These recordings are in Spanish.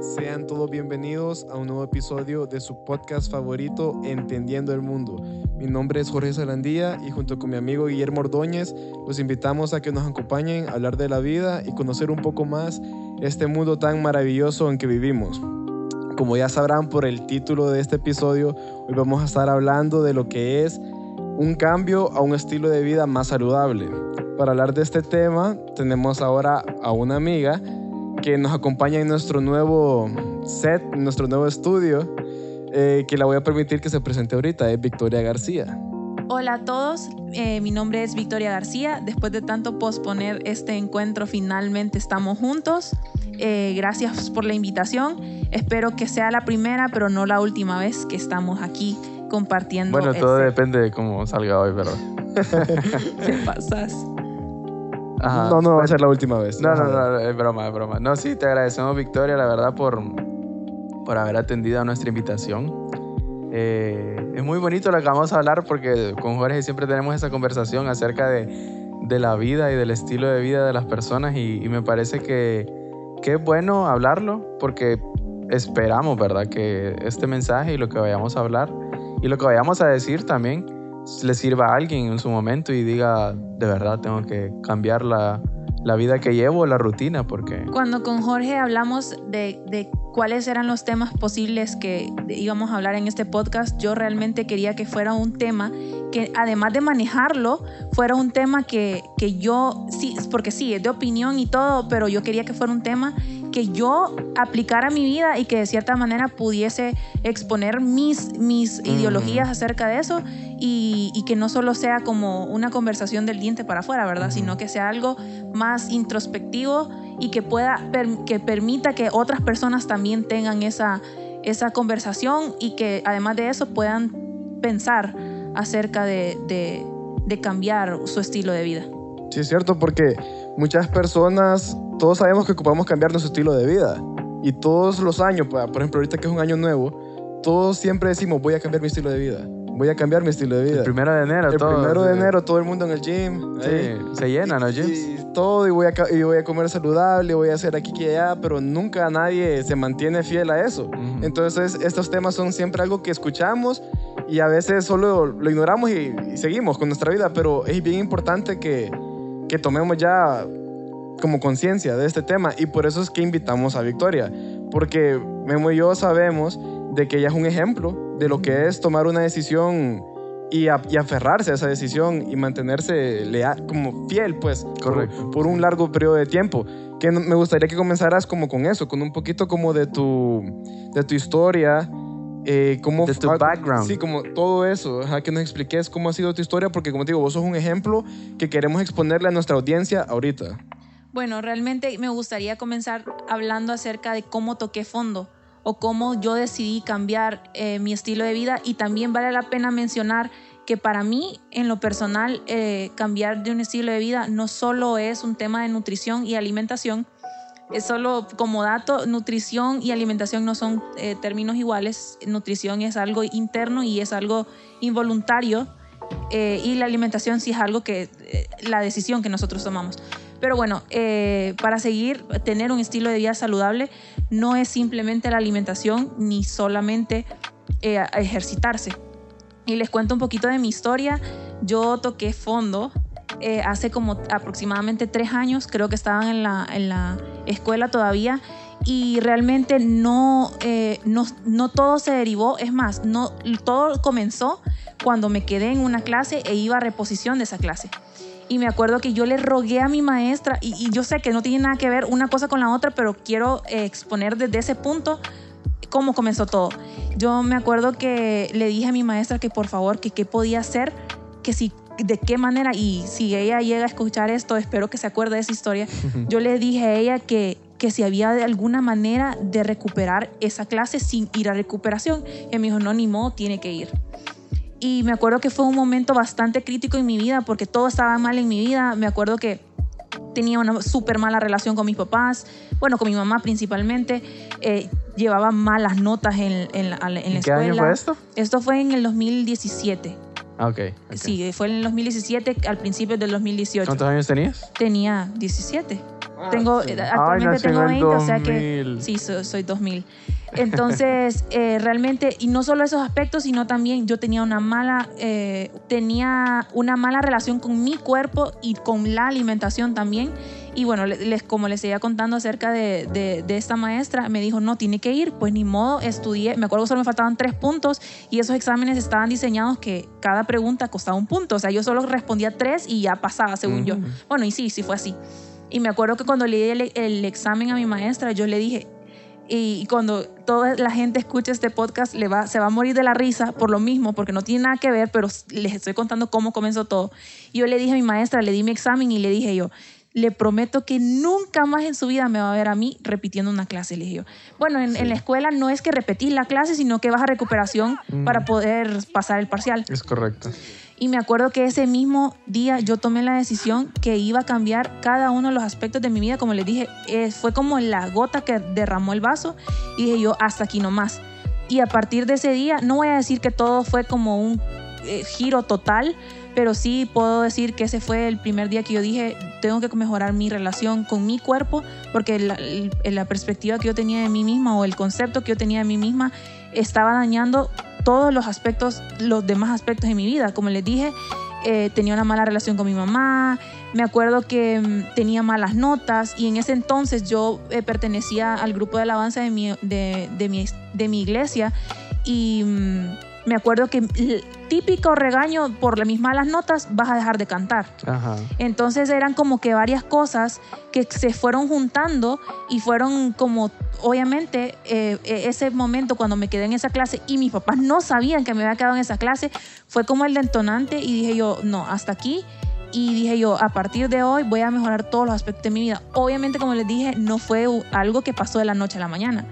sean todos bienvenidos a un nuevo episodio de su podcast favorito, Entendiendo el Mundo. Mi nombre es Jorge Salandía y junto con mi amigo Guillermo Ordóñez los invitamos a que nos acompañen a hablar de la vida y conocer un poco más este mundo tan maravilloso en que vivimos. Como ya sabrán por el título de este episodio, hoy vamos a estar hablando de lo que es un cambio a un estilo de vida más saludable. Para hablar de este tema tenemos ahora a una amiga que nos acompaña en nuestro nuevo set, en nuestro nuevo estudio, eh, que la voy a permitir que se presente ahorita, es Victoria García. Hola a todos, eh, mi nombre es Victoria García. Después de tanto posponer este encuentro, finalmente estamos juntos. Eh, gracias por la invitación. Espero que sea la primera, pero no la última vez que estamos aquí compartiendo. Bueno, todo este depende de cómo salga hoy, ¿verdad? ¿Qué pasas? No, no va a ser la última vez. No, no, no, es broma, es broma. No, sí, te agradecemos, Victoria, la verdad, por, por haber atendido a nuestra invitación. Eh, es muy bonito lo que vamos a hablar porque con Jorge siempre tenemos esa conversación acerca de, de la vida y del estilo de vida de las personas y, me parece que, es bueno hablarlo porque esperamos, ¿verdad? Que este mensaje y lo que vayamos a hablar y lo que vayamos a decir también le sirva a alguien en su momento y diga, de verdad tengo que cambiar la, la vida que llevo, la rutina, porque... Cuando con Jorge hablamos de, de, cuáles eran los temas posibles que íbamos a hablar en este podcast, yo realmente quería que fuera un tema que además de manejarlo, fuera un tema que, que yo, sí, porque sí, es de opinión y todo, pero yo quería que fuera un tema que yo aplicara a mi vida y que de cierta manera pudiese exponer mis, mis ideologías acerca de eso y, y, que no solo sea como una conversación del diente para afuera, ¿verdad? Sino que sea algo más introspectivo y que pueda, que permita que otras personas también tengan esa, esa conversación y que además de eso puedan pensar acerca de, de, de cambiar su estilo de vida. Sí, es cierto, porque muchas personas, todos sabemos que ocupamos cambiar nuestro estilo de vida. Y todos los años, por ejemplo, ahorita que es un año nuevo, todos siempre decimos, voy a cambiar mi estilo de vida. Voy a cambiar mi estilo de vida. El primero de enero, el primero de enero, todo el mundo en el gym. Sí, se llenan los gyms. Y todo, y voy, a, y voy a comer saludable, voy a hacer aquí y allá, pero nunca nadie se mantiene fiel a eso. Entonces, estos temas son siempre algo que escuchamos y a veces solo lo ignoramos y, y seguimos con nuestra vida, pero es bien importante que, que tomemos ya como conciencia de este tema y por eso es que invitamos a Victoria, porque Memo y yo sabemos de que ella es un ejemplo de lo que es tomar una decisión y, aferrarse a esa decisión y mantenerse leal, como fiel, pues, Correcto. Por, un largo periodo de tiempo. Que me gustaría que comenzaras como con eso, con un poquito como de tu, de tu historia, eh, cómo de tu background. Sí, como todo eso, que nos expliques cómo ha sido tu historia, porque como te digo, vos sos un ejemplo que queremos exponerle a nuestra audiencia ahorita. Bueno, realmente me gustaría comenzar hablando acerca de cómo toqué fondo o cómo yo decidí cambiar eh, mi estilo de vida y también vale la pena mencionar que para mí, en lo personal, eh, cambiar de un estilo de vida no solo es un tema de nutrición y alimentación, es solo como dato, nutrición y alimentación no son eh, términos iguales. Nutrición es algo interno y es algo involuntario. Y la alimentación sí es algo que, la decisión que nosotros tomamos. Pero bueno, para seguir, tener un estilo de vida saludable no es simplemente la alimentación ni solamente ejercitarse. Y les cuento un poquito de mi historia. Yo toqué fondo eh, hace como aproximadamente tres años, creo que estaban en la, en la escuela todavía y realmente no, eh, no, no, todo se derivó, es más, no, todo comenzó cuando me quedé en una clase e iba a reposición de esa clase. Y me acuerdo que yo le rogué a mi maestra, y, yo sé que no tiene nada que ver una cosa con la otra, pero quiero eh, exponer desde ese punto cómo comenzó todo. Yo me acuerdo que le dije a mi maestra que por favor, que qué podía hacer, que si de qué manera, y si ella llega a escuchar esto, espero que se acuerde de esa historia, yo le dije a ella que, que si había de alguna manera de recuperar esa clase sin ir a recuperación. Y me dijo, no, ni modo, tiene que ir. Y me acuerdo que fue un momento bastante crítico en mi vida porque todo estaba mal en mi vida. Me acuerdo que tenía una súper mala relación con mis papás, bueno, con mi mamá principalmente. Eh, llevaba malas notas en, en, la- en la ¿En qué escuela. año fue esto? Esto fue en el 2017. Ah, ok. ok. Sí, fue en el 2017, al principio del 2018. ¿Cuántos años tenías? Tenía 17. Tengo, sí. eh, actualmente en tengo el 20, o sea que 2000. sí, soy, soy 2000. Entonces, eh, realmente, y no solo esos aspectos, sino también yo tenía una mala, eh, tenía una mala relación con mi cuerpo y con la alimentación también. Y bueno, le- les, como les seguía contando acerca de, de- de esta maestra, me dijo, no, tiene que ir. Pues ni modo, estudié. Me acuerdo que solo me faltaban tres puntos y esos exámenes estaban diseñados que cada pregunta costaba un punto. O sea, yo solo respondía tres y ya pasaba, según yo. Ujú. Bueno, y sí, sí fue así. Y me acuerdo que cuando le di el, el examen a mi maestra, yo le dije, y cuando toda la gente escuche este podcast, le va, se va a morir de la risa por lo mismo, porque no tiene nada que ver, pero les estoy contando cómo comenzó todo. Y yo le dije a mi maestra, le di mi examen y le dije yo, le prometo que nunca más en su vida me va a ver a mí repitiendo una clase, le dije yo. Bueno, en, en la escuela no es que repetís la clase, sino que vas a recuperación Mm. para poder pasar el parcial. Es correcto. Y me acuerdo que ese mismo día yo tomé la decisión que iba a cambiar cada uno de los aspectos de mi vida. Como les dije, eh, fue como la gota que derramó el vaso y dije yo, hasta aquí nomás. Y a partir de ese día, no voy a decir que todo fue como un eh, giro total, pero sí puedo decir que ese fue el primer día que yo dije, tengo que mejorar mi relación con mi cuerpo, porque la, la perspectiva que yo tenía de mí misma o el concepto que yo tenía de mí misma estaba dañando todos los aspectos, los demás aspectos de mi vida. Como les dije, eh, tenía una mala relación con mi mamá, me acuerdo que mm, tenía malas notas y en ese entonces yo eh, pertenecía al grupo de alabanza de mi, de, mi, de mi iglesia y mm, me acuerdo que típico regaño por las mis malas notas vas a dejar de cantar. Ajá. Entonces eran como que varias cosas que se fueron juntando y fueron como, obviamente, eh, eh, ese momento cuando me quedé en esa clase y mis papás no sabían que me había quedado en esa clase, fue como el detonante y dije yo, no, hasta aquí. Y dije yo, a partir de hoy voy a mejorar todos los aspectos de mi vida. Obviamente, como les dije, no fue algo que pasó de la noche a la mañana,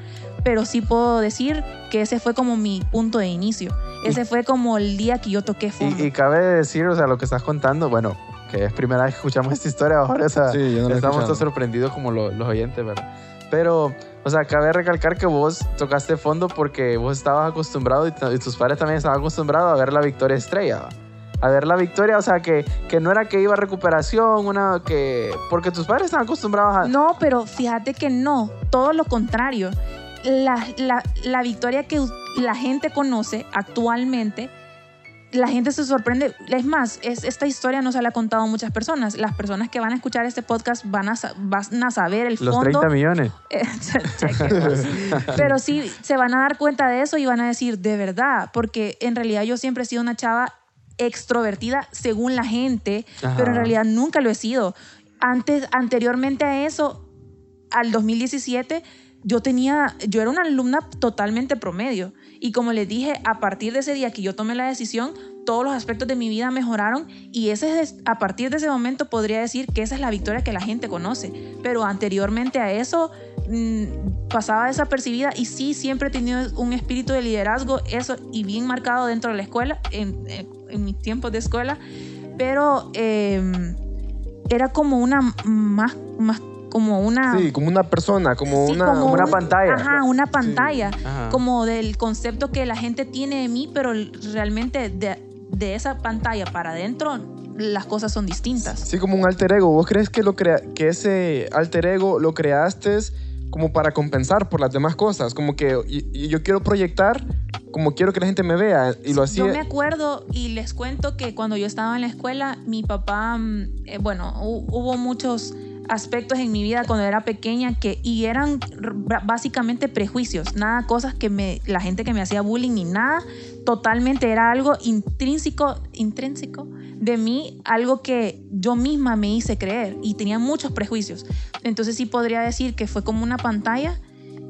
pero sí puedo decir que ese fue como mi punto de inicio. Ese fue como el día que yo toqué fondo. Y, y cabe decir, o sea, lo que estás contando, bueno, que es primera vez que escuchamos esta historia ahora, o sea, Sí, no estamos todos sorprendidos como lo- los oyentes, ¿verdad? Pero, o sea, cabe recalcar que vos tocaste fondo porque vos estabas acostumbrado y, y tus padres también estaban acostumbrados a ver la victoria estrella, a ver la victoria, o sea, que, que no era que iba a recuperación, una que... Porque tus padres estaban acostumbrados a... No, pero fíjate que no, todo lo contrario. La, la- la victoria que la gente conoce actualmente, la gente se sorprende. Es más, es, esta historia no se la ha contado a muchas personas. Las personas que van a escuchar este podcast van a, van a saber el Los fondo. 30 millones. Eh. Pero sí, se van a dar cuenta de eso y van a decir, de verdad, porque en realidad yo siempre he sido una chava extrovertida según la gente, Ajá. pero en realidad nunca lo he sido. Antes, anteriormente a eso, al 2017, yo tenía, yo era una alumna totalmente promedio. Y como les dije, a partir de ese día que yo tomé la decisión, todos los aspectos de mi vida mejoraron y ese es, a partir de ese momento podría decir que esa es la victoria que la gente conoce. Pero anteriormente a eso mm, pasaba desapercibida y sí siempre he tenido un espíritu de liderazgo, eso y bien marcado dentro de la escuela, en, en- en mis tiempos de escuela, pero eh, era como una más como una... Sí, como una persona, como Sí, una... como una un- pantalla. Ajá, una pantalla. Ajá. Como del concepto que la gente tiene de mí, pero realmente de, de esa pantalla para adentro las cosas son distintas. Sí, como un alter ego. ¿Vos crees que, lo crea que ese alter ego lo creaste como para compensar por las demás cosas? Como que y- y yo quiero proyectar como quiero que la gente me vea y lo Yo me hacía... acuerdo y les cuento que cuando yo estaba en la escuela, mi papá, mm, eh, bueno, hu- hubo muchos aspectos en mi vida cuando era pequeña que y eran básicamente prejuicios, nada cosas que me la gente que me hacía bullying ni nada, totalmente era algo intrínseco, intrínseco de mí, algo que yo misma me hice creer y tenía muchos prejuicios. Entonces sí podría decir que fue como una pantalla,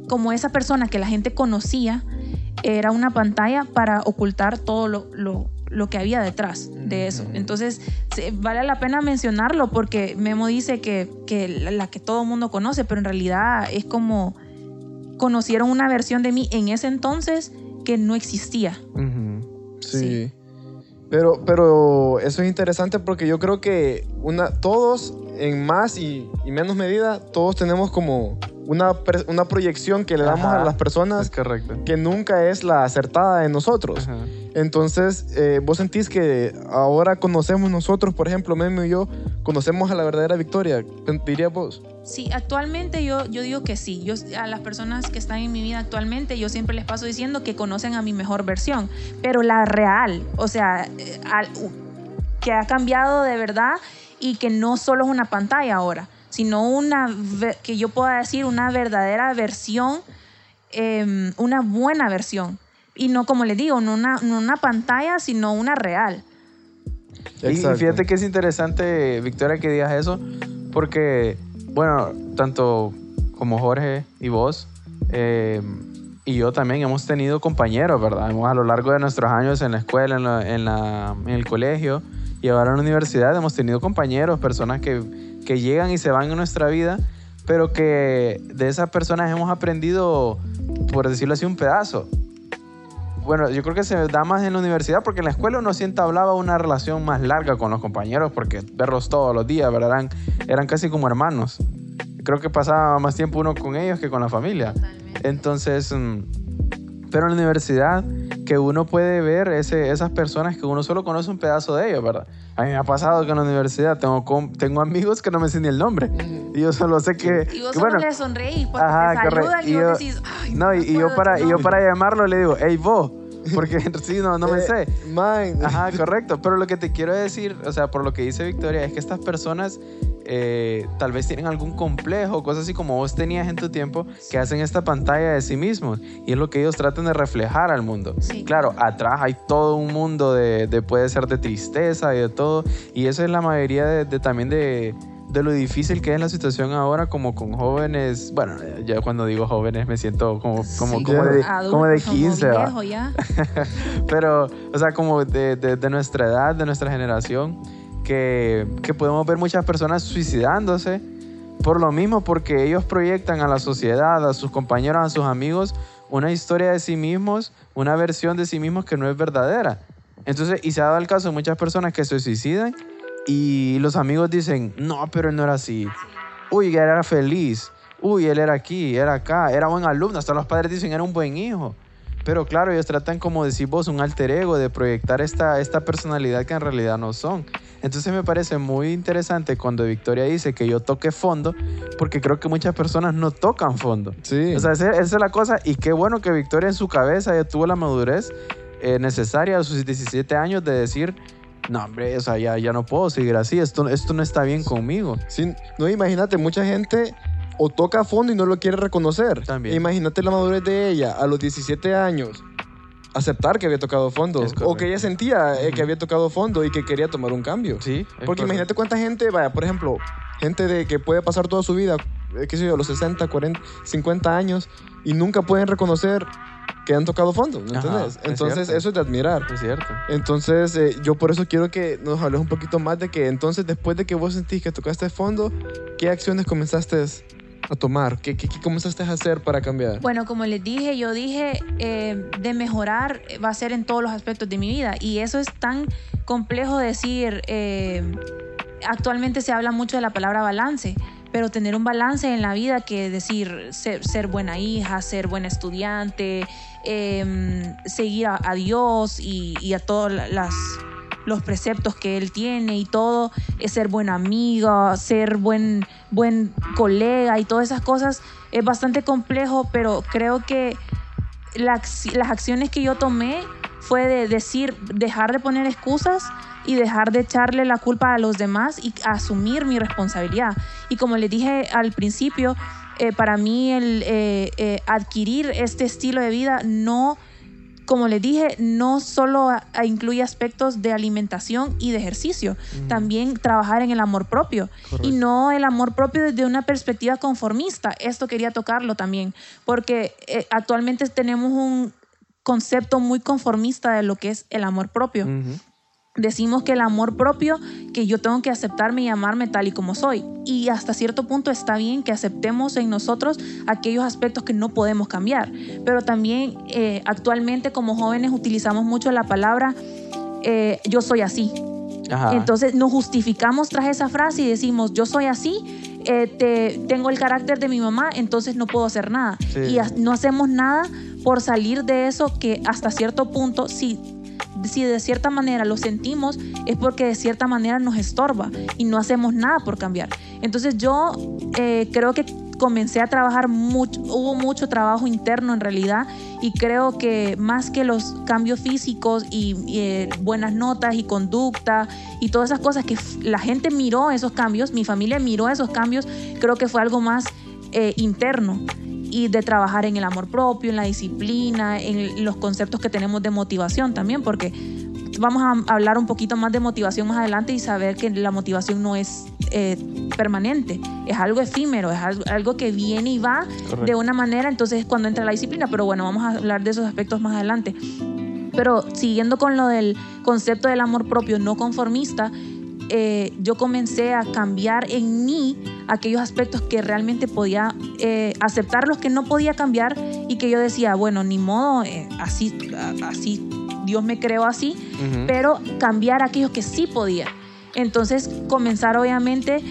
como esa persona que la gente conocía, era una pantalla para ocultar todo lo, lo- lo que había detrás de eso. Entonces, vale la pena mencionarlo porque Memo dice que, que la, que todo el mundo conoce, pero en realidad es como conocieron una versión de mí en ese entonces que no existía. Sí. Sí. Pero, pero eso es interesante porque yo creo que una, todos en más y, y menos medida, todos tenemos como una, una proyección que le damos Ajá, a las personas correcto. que nunca es la acertada en nosotros. Ajá. Entonces, eh, vos sentís que ahora conocemos nosotros, por ejemplo, Memo y yo, conocemos a la verdadera Victoria, dirías vos. Sí, actualmente yo, yo digo que sí. Yo, a las personas que están en mi vida actualmente, yo siempre les paso diciendo que conocen a mi mejor versión, pero la real, o sea, eh, al- que ha cambiado de verdad y que no solo es una pantalla ahora, sino una, que yo pueda decir una verdadera versión, eh, una buena versión. Y no, como les digo, no una, no una pantalla, sino una real. Y, y fíjate que es interesante, Victoria, que digas eso, porque, bueno, tanto como Jorge y vos, eh, y yo también hemos tenido compañeros, ¿verdad? Hemos, a lo largo de nuestros años en la escuela, en, la- en la- en el colegio y ahora en la universidad, hemos tenido compañeros, personas que, que llegan y se van en nuestra vida, pero que de esas personas hemos aprendido, por decirlo así, un pedazo bueno, yo creo que se da más en la universidad porque en la escuela uno siempre hablaba una relación más larga con los compañeros porque verlos todos los días, ¿verdad? Eran, eran casi como hermanos. Creo que pasaba más tiempo uno con ellos que con la familia. Entonces, mm, pero en la universidad que uno puede ver ese, esas personas que uno solo conoce un pedazo de ellos, ¿verdad? A mí me ha pasado que en la universidad tengo, tengo amigos que no me sé ni el nombre. Y yo solo sé que... Y vos que, bueno, le sonreís porque Ajá, te saludan y, Y vos yo- decís, ay, no, y, me y yo para, y yo nombre". para llamarlo le digo, hey vos, porque sí, no, no me Eh, sé. Man. Ajá, correcto. Pero lo que te quiero decir, o sea, por lo que dice Victoria, es que estas personas eh, tal vez tienen algún complejo, cosas así como vos tenías en tu tiempo, que hacen esta pantalla de sí mismos. Y es lo que ellos tratan de reflejar al mundo. Sí. Claro, atrás hay todo un mundo de, de- puede ser de tristeza y de todo. Y eso es la mayoría de, de también de, de lo difícil que es la situación ahora, como con jóvenes. Bueno, ya cuando digo jóvenes me siento como, como, Sí, como, de, adultos, como de 15, ¿va? viejo ya. Pero, o sea, como de, de- de nuestra edad, de nuestra generación, que, que podemos ver muchas personas suicidándose por lo mismo, porque ellos proyectan a la sociedad, a sus compañeros, a sus amigos, una historia de sí mismos, una versión de sí mismos que no es verdadera. Entonces, y se ha dado el caso de muchas personas que se suicidan y los amigos dicen, no, pero él no era así. Uy, él era feliz. Uy, él era aquí, era acá, era buen alumno. Hasta los padres dicen, era un buen hijo. Pero claro, ellos tratan, como decís vos, un alter ego de proyectar esta, esta personalidad que en realidad no son. Entonces me parece muy interesante cuando Victoria dice que yo toque fondo, porque creo que muchas personas no tocan fondo. Sí. O sea, esa, esa es la cosa. Y qué bueno que Victoria en su cabeza ya tuvo la madurez eh, necesaria a sus 17 años de decir, no, hombre, o sea, ya, ya no puedo seguir así, esto, esto no está bien conmigo. Sí, no, imagínate, mucha gente o toca a fondo y no lo quiere reconocer. También. Imagínate la madurez de ella a los 17 años. Aceptar que había tocado fondo. O que ella sentía eh, que había tocado fondo y que quería tomar un cambio. Sí. Porque imagínate cuánta gente, vaya, por ejemplo, gente de que puede pasar toda su vida, eh, qué sé yo, los 60, 40, 50 años y nunca pueden reconocer que han tocado fondo, ¿me entiendes? es Entonces, eso es de admirar. Es cierto. Entonces, eh, yo por eso quiero que nos hables un poquito más de que entonces, después de que vos sentís que tocaste fondo, ¿qué acciones comenzaste a tomar? ¿Qué, qué, qué comenzaste a hacer para cambiar? Bueno, como les dije, yo dije eh, de mejorar va a ser en todos los aspectos de mi vida y eso es tan complejo decir. eh, actualmente se habla mucho de la palabra balance, pero tener un balance en la vida que decir ser, ser buena hija, ser buena estudiante, eh, seguir a, Dios y, a todos los preceptos que él tiene y todo, es ser buena amiga, ser buen, buen colega y todas esas cosas, es bastante complejo, pero creo que las acciones que yo tomé fue de decir, dejar de poner excusas y dejar de echarle la culpa a los demás y asumir mi responsabilidad. Y como les dije al principio, eh, para mí el eh, eh, adquirir este estilo de vida no como les dije, no solo incluye aspectos de alimentación y de ejercicio, también trabajar en el amor propio y no el amor propio desde una perspectiva conformista. Esto quería tocarlo también, porque eh, actualmente tenemos un concepto muy conformista de lo que es el amor propio. Decimos que el amor propio, que yo tengo que aceptarme y amarme tal y como soy. Y hasta cierto punto está bien que aceptemos en nosotros aquellos aspectos que no podemos cambiar. Pero también eh, actualmente como jóvenes utilizamos mucho la palabra eh, yo soy así. Entonces nos justificamos tras esa frase y decimos, yo soy así, eh, te, tengo el carácter de mi mamá, entonces no puedo hacer nada. Y no hacemos nada por salir de eso que hasta cierto punto, si, si de cierta manera lo sentimos, es porque de cierta manera nos estorba y no hacemos nada por cambiar. Entonces yo eh, creo que comencé a trabajar mucho, hubo mucho trabajo interno en realidad y creo que más que los cambios físicos y, eh, buenas notas y conducta y todas esas cosas que la gente miró esos cambios, mi familia miró esos cambios, creo que fue algo más eh, interno y de trabajar en el amor propio, en la disciplina, en los conceptos que tenemos de motivación también, porque vamos a hablar un poquito más de motivación más adelante y saber que la motivación no es eh, permanente, es algo efímero, es algo, que viene y va de una manera, entonces cuando entra la disciplina, pero bueno, vamos a hablar de esos aspectos más adelante. Pero siguiendo con lo del concepto del amor propio no conformista, eh, yo comencé a cambiar en mí aquellos aspectos que realmente podía eh, aceptar, los que no podía cambiar y que yo decía, bueno, ni modo, así, así Dios me creó así, pero cambiar aquellos que sí podía. Entonces comenzar obviamente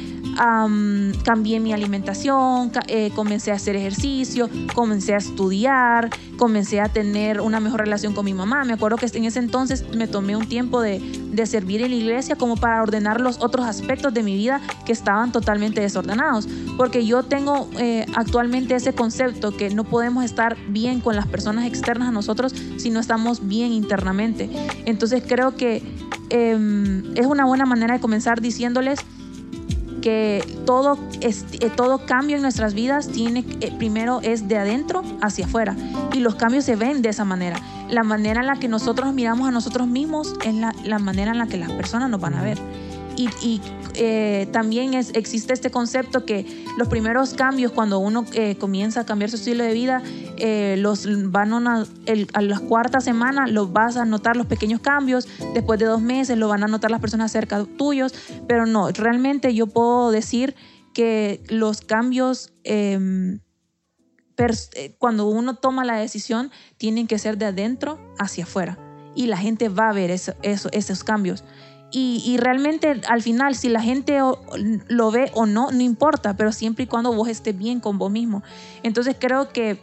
cambié mi alimentación, eh, comencé a hacer ejercicio, comencé a estudiar, comencé a tener una mejor relación con mi mamá. Me acuerdo que en ese entonces me tomé un tiempo de, servir en la iglesia como para ordenar los otros aspectos de mi vida que estaban totalmente desordenados. Porque yo tengo eh, actualmente ese concepto que no podemos estar bien con las personas externas a nosotros si no estamos bien internamente. Entonces creo que em, es una buena manera de comenzar diciéndoles que todo, es, eh, todo cambio en nuestras vidas tiene, eh, primero es de adentro hacia afuera y los cambios se ven de esa manera. La manera en la que nosotros miramos a nosotros mismos es la, la manera en la que las personas nos van a ver. Y, eh, también existe este concepto que los primeros cambios, cuando uno eh, comienza a cambiar su estilo de vida, eh, los van a, a la cuarta semana los vas a notar los pequeños cambios, después de dos meses lo van a notar las personas cerca tuyos, pero no, realmente yo puedo decir que los cambios em, cuando uno toma la decisión, tienen que ser de adentro hacia afuera. Y la gente va a ver eso, esos cambios. Y, realmente al final, si la gente lo ve o no, no importa, pero siempre y cuando vos estés bien con vos mismo. Entonces creo que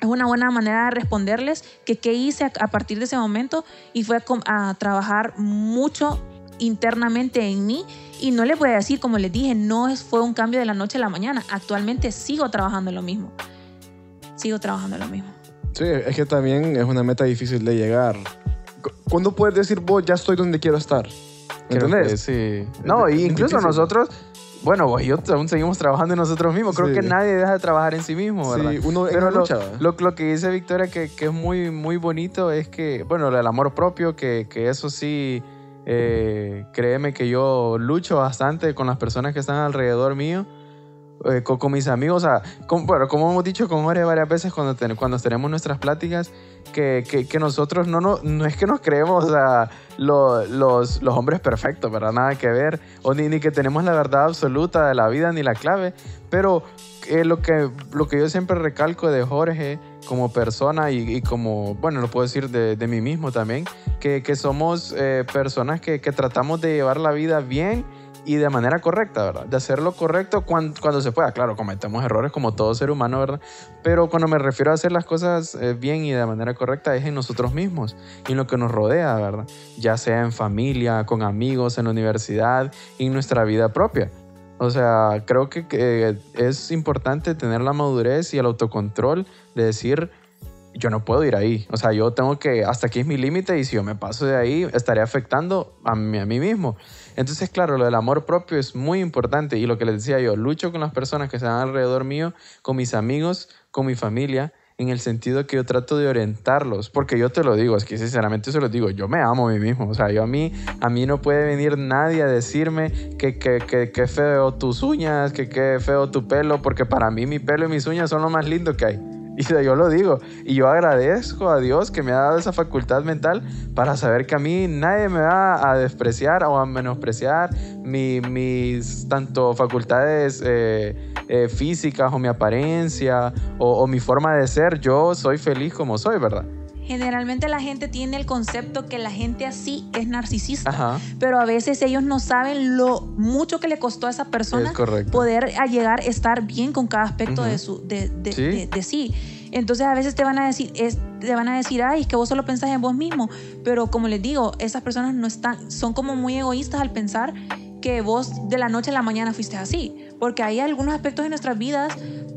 es una buena manera de responderles que qué hice a, partir de ese momento y fue a, trabajar mucho internamente en mí y no les voy a decir, como les dije, no fue un cambio de la noche a la mañana. Actualmente sigo trabajando en lo mismo. Sigo trabajando en lo mismo. Sí, es que también es una meta difícil de llegar. ¿Cuándo puedes decir vos ya estoy donde quiero estar? ¿Entendés? Sí. No, incluso nosotros, bueno, vos y yo aún seguimos trabajando en nosotros mismos. Creo que nadie deja de trabajar en sí mismo, ¿verdad? Sí, uno Pero lo, lo, lo, que dice Victoria que, que, es muy, muy bonito es que, bueno, el amor propio, que, que eso sí, eh, créeme que yo lucho bastante con las personas que están alrededor mío. Eh, con, mis amigos, o sea, bueno, como hemos dicho con Jorge varias veces cuando, cuando tenemos nuestras pláticas, que, que, nosotros no, no, no es que nos creemos los, los, hombres perfectos, ¿verdad? Nada que ver, ni, ni que tenemos la verdad absoluta de la vida ni la clave, pero eh, lo, que, lo que yo siempre recalco de Jorge como persona y, como, bueno, lo puedo decir de, mí mismo también, que, que somos eh, personas que, que tratamos de llevar la vida bien y de manera correcta, ¿verdad? De hacerlo correcto cuando, cuando, se pueda. Claro, cometemos errores como todo ser humano, ¿verdad? Pero cuando me refiero a hacer las cosas eh, bien y de manera correcta es en nosotros mismos y en lo que nos rodea, ¿verdad? Ya sea en familia, con amigos, en la universidad y en nuestra vida propia. O sea, creo que, que es importante tener la madurez y el autocontrol de decir, yo no puedo ir ahí. O sea, yo tengo que, hasta aquí es mi límite y si yo me paso de ahí, estaré afectando a mí, a mí mismo. Entonces, claro, lo del amor propio es muy importante y lo que les decía yo, lucho con las personas que están alrededor mío, con mis amigos, con mi familia, en el sentido que yo trato de orientarlos, porque yo te lo digo, es que sinceramente se lo digo, yo me amo a mí mismo, o sea, yo a mí, a mí no puede venir nadie a decirme que, que, que, que feo tus uñas, que qué feo tu pelo, porque para mí mi pelo y mis uñas son lo más lindo que hay. Y yo lo digo. Y yo agradezco a Dios que me ha dado esa facultad mental para saber que a mí nadie me va a despreciar o a menospreciar mis tanto facultades eh, eh, físicas o mi apariencia o, mi forma de ser. Yo soy feliz como soy, ¿verdad? Generalmente la gente tiene el concepto que la gente así es narcisista, Ajá. pero a veces ellos no saben lo mucho que le costó a esa persona Es poder a llegar a estar bien con cada aspecto Ujú. de, su, de, de- Sí. de- de sí. Entonces a veces te van a decir, es- te van a decir, ay, es que vos solo pensás en vos mismo. Pero como les digo, esas personas no están, son como muy egoístas al pensar que vos de la noche a la mañana fuiste así. Porque hay algunos aspectos de nuestras vidas,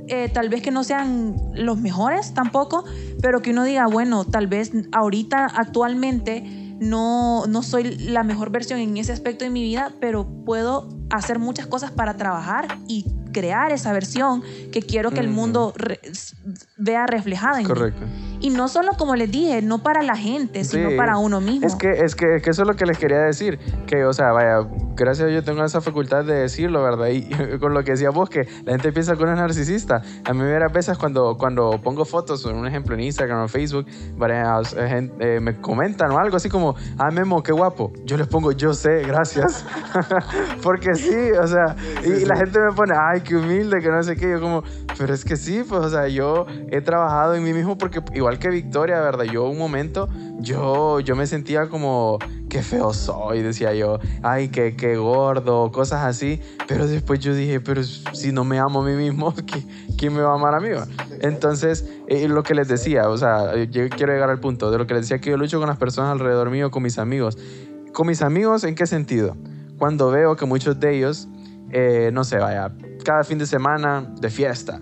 eh, tal vez que no sean los mejores tampoco, pero que uno diga, bueno, tal vez ahorita, actualmente, no, no soy la mejor versión en ese aspecto de mi vida, pero puedo hacer muchas cosas para trabajar y crear esa versión que quiero que el mundo re- vea reflejada en mí. Correcto. Y no solo, como les dije, no para la gente, sino Sí. para uno mismo. Es que, es que, que eso es lo que les quería decir. Que, o sea, vaya, gracias a Dios yo tengo esa facultad de decirlo, ¿verdad? Y con lo que decía vos, que la gente piensa que uno es narcisista. A mí, varias veces, cuando, cuando pongo fotos, un ejemplo en Instagram o Facebook, varias eh, gen- eh, me comentan o algo así como, ah, Memo, qué guapo. Yo les pongo, yo sé, gracias. Porque sí, o sea, y, la gente me pone, ay, qué humilde, que no sé qué. Yo, como, pero es que sí, pues, o sea, yo he trabajado en mí mismo porque, igual que Victoria, ¿verdad? Yo, un momento, yo, yo me sentía como, qué feo soy, decía yo, ay, qué, qué gordo, cosas así. Pero después yo dije, pero si no me amo a mí mismo, ¿qui- ¿quién me va a amar a mí? Entonces, eh, lo que les decía, o sea, yo quiero llegar al punto de lo que les decía que yo lucho con las personas alrededor mío, con mis amigos. Con mis amigos, ¿en qué sentido? Cuando veo que muchos de ellos, eh, no sé, vaya, cada fin de semana de fiesta.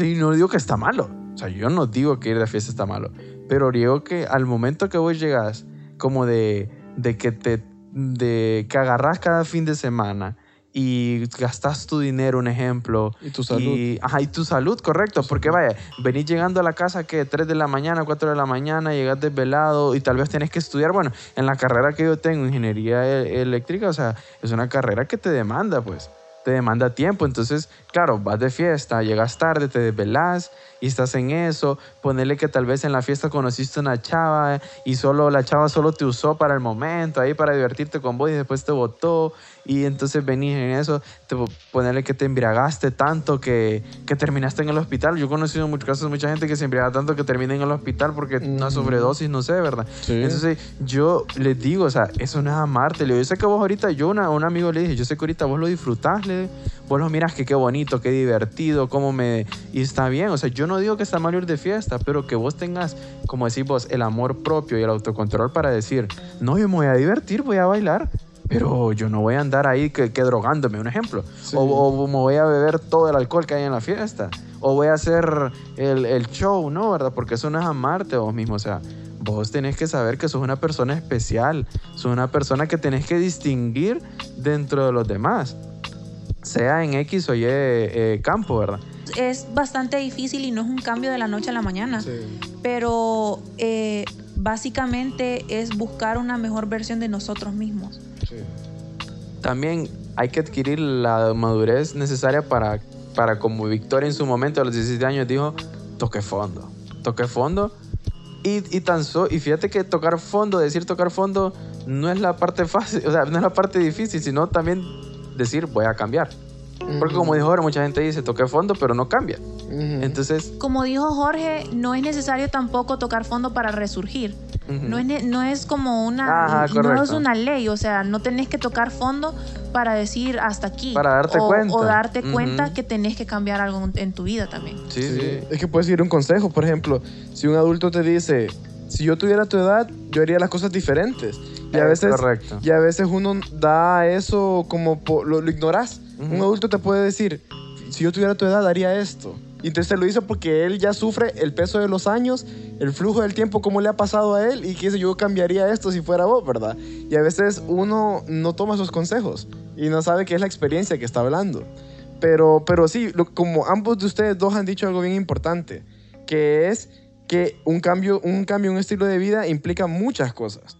Y no digo que está malo. O sea, yo no digo que ir de fiesta está malo. Pero digo que al momento que vos llegas, como de, de que te de que agarras cada fin de semana y gastas tu dinero, un ejemplo. Y tu salud. Y, ajá, y tu salud, correcto. Porque vaya, venís llegando a la casa que 3 de la mañana, 4 de la mañana, llegas desvelado y tal vez tenés que estudiar. Bueno, en la carrera que yo tengo, ingeniería e- eléctrica, o sea, es una carrera que te demanda, pues. Te demanda tiempo. Entonces, claro, vas de fiesta, llegas tarde, te desvelás y estás en eso. Ponerle que tal vez en la fiesta conociste una chava y solo la chava solo te usó para el momento, ahí para divertirte con vos y después te votó. Y entonces venís en eso, te, ponerle que te embriagaste tanto que, que terminaste en el hospital. Yo he conocido en muchos casos mucha gente que se embriaga tanto que termina en el hospital porque una Mm. sobredosis, no sé, ¿verdad? Sí. Entonces yo les digo, o sea, eso no es amarte. Le digo, yo sé que vos ahorita, yo una- a un amigo le dije, yo sé que ahorita vos lo disfrutás, le vos lo miras que qué bonito, qué divertido, cómo me... Y está bien, o sea, yo no digo que está mal ir de fiesta, pero que vos tengas, como decís vos, el amor propio y el autocontrol para decir, no, yo me voy a divertir, voy a bailar. Pero yo no voy a andar ahí que, que drogándome, un ejemplo. Sí. O, o me voy a beber todo el alcohol que hay en la fiesta. O voy a hacer el, el show, ¿no? ¿Verdad? Porque eso no es amarte vos mismo. O sea, vos tenés que saber que sos una persona especial. Sos una persona que tenés que distinguir dentro de los demás. Sea en X o Y eh, campo, ¿verdad? Es bastante difícil y no es un cambio de la noche a la mañana, Sí. pero eh, básicamente es buscar una mejor versión de nosotros mismos. Sí. También hay que adquirir la madurez necesaria para, para como Victoria en su momento a los 17 años dijo, toque fondo. Toque fondo. Y, y tan so- y fíjate que tocar fondo, decir tocar fondo, no es la parte fácil, o sea, no es la parte difícil, sino también decir voy a cambiar. Porque como dijo ahora, mucha gente dice toque fondo, pero no cambia. Entonces, Como dijo Jorge, no es necesario tampoco tocar fondo para resurgir. No es, no es como una, Ajá, no es una ley, o sea, no tenés que tocar fondo para decir hasta aquí. Para darte o, cuenta. O darte cuenta que tenés que cambiar algo en- tu vida también. sí, Sí. sí. Es que puedes ir un consejo, por ejemplo, si un adulto te dice, si yo tuviera tu edad, yo haría las cosas diferentes. Y a Es veces, correcto. y a veces uno da eso como lo, lo ignoras. Un adulto te puede decir, si yo tuviera tu edad, haría esto. Y entonces te lo dice porque él ya sufre el peso de los años, el flujo del tiempo, cómo le ha pasado a él y que dice, yo cambiaría esto si fuera vos, ¿verdad? Y a veces uno no toma esos consejos y no sabe que es la experiencia que está hablando. Pero, pero sí, como ambos de ustedes dos han dicho algo bien importante, que es que un cambio, un cambio, un estilo de vida implica muchas cosas.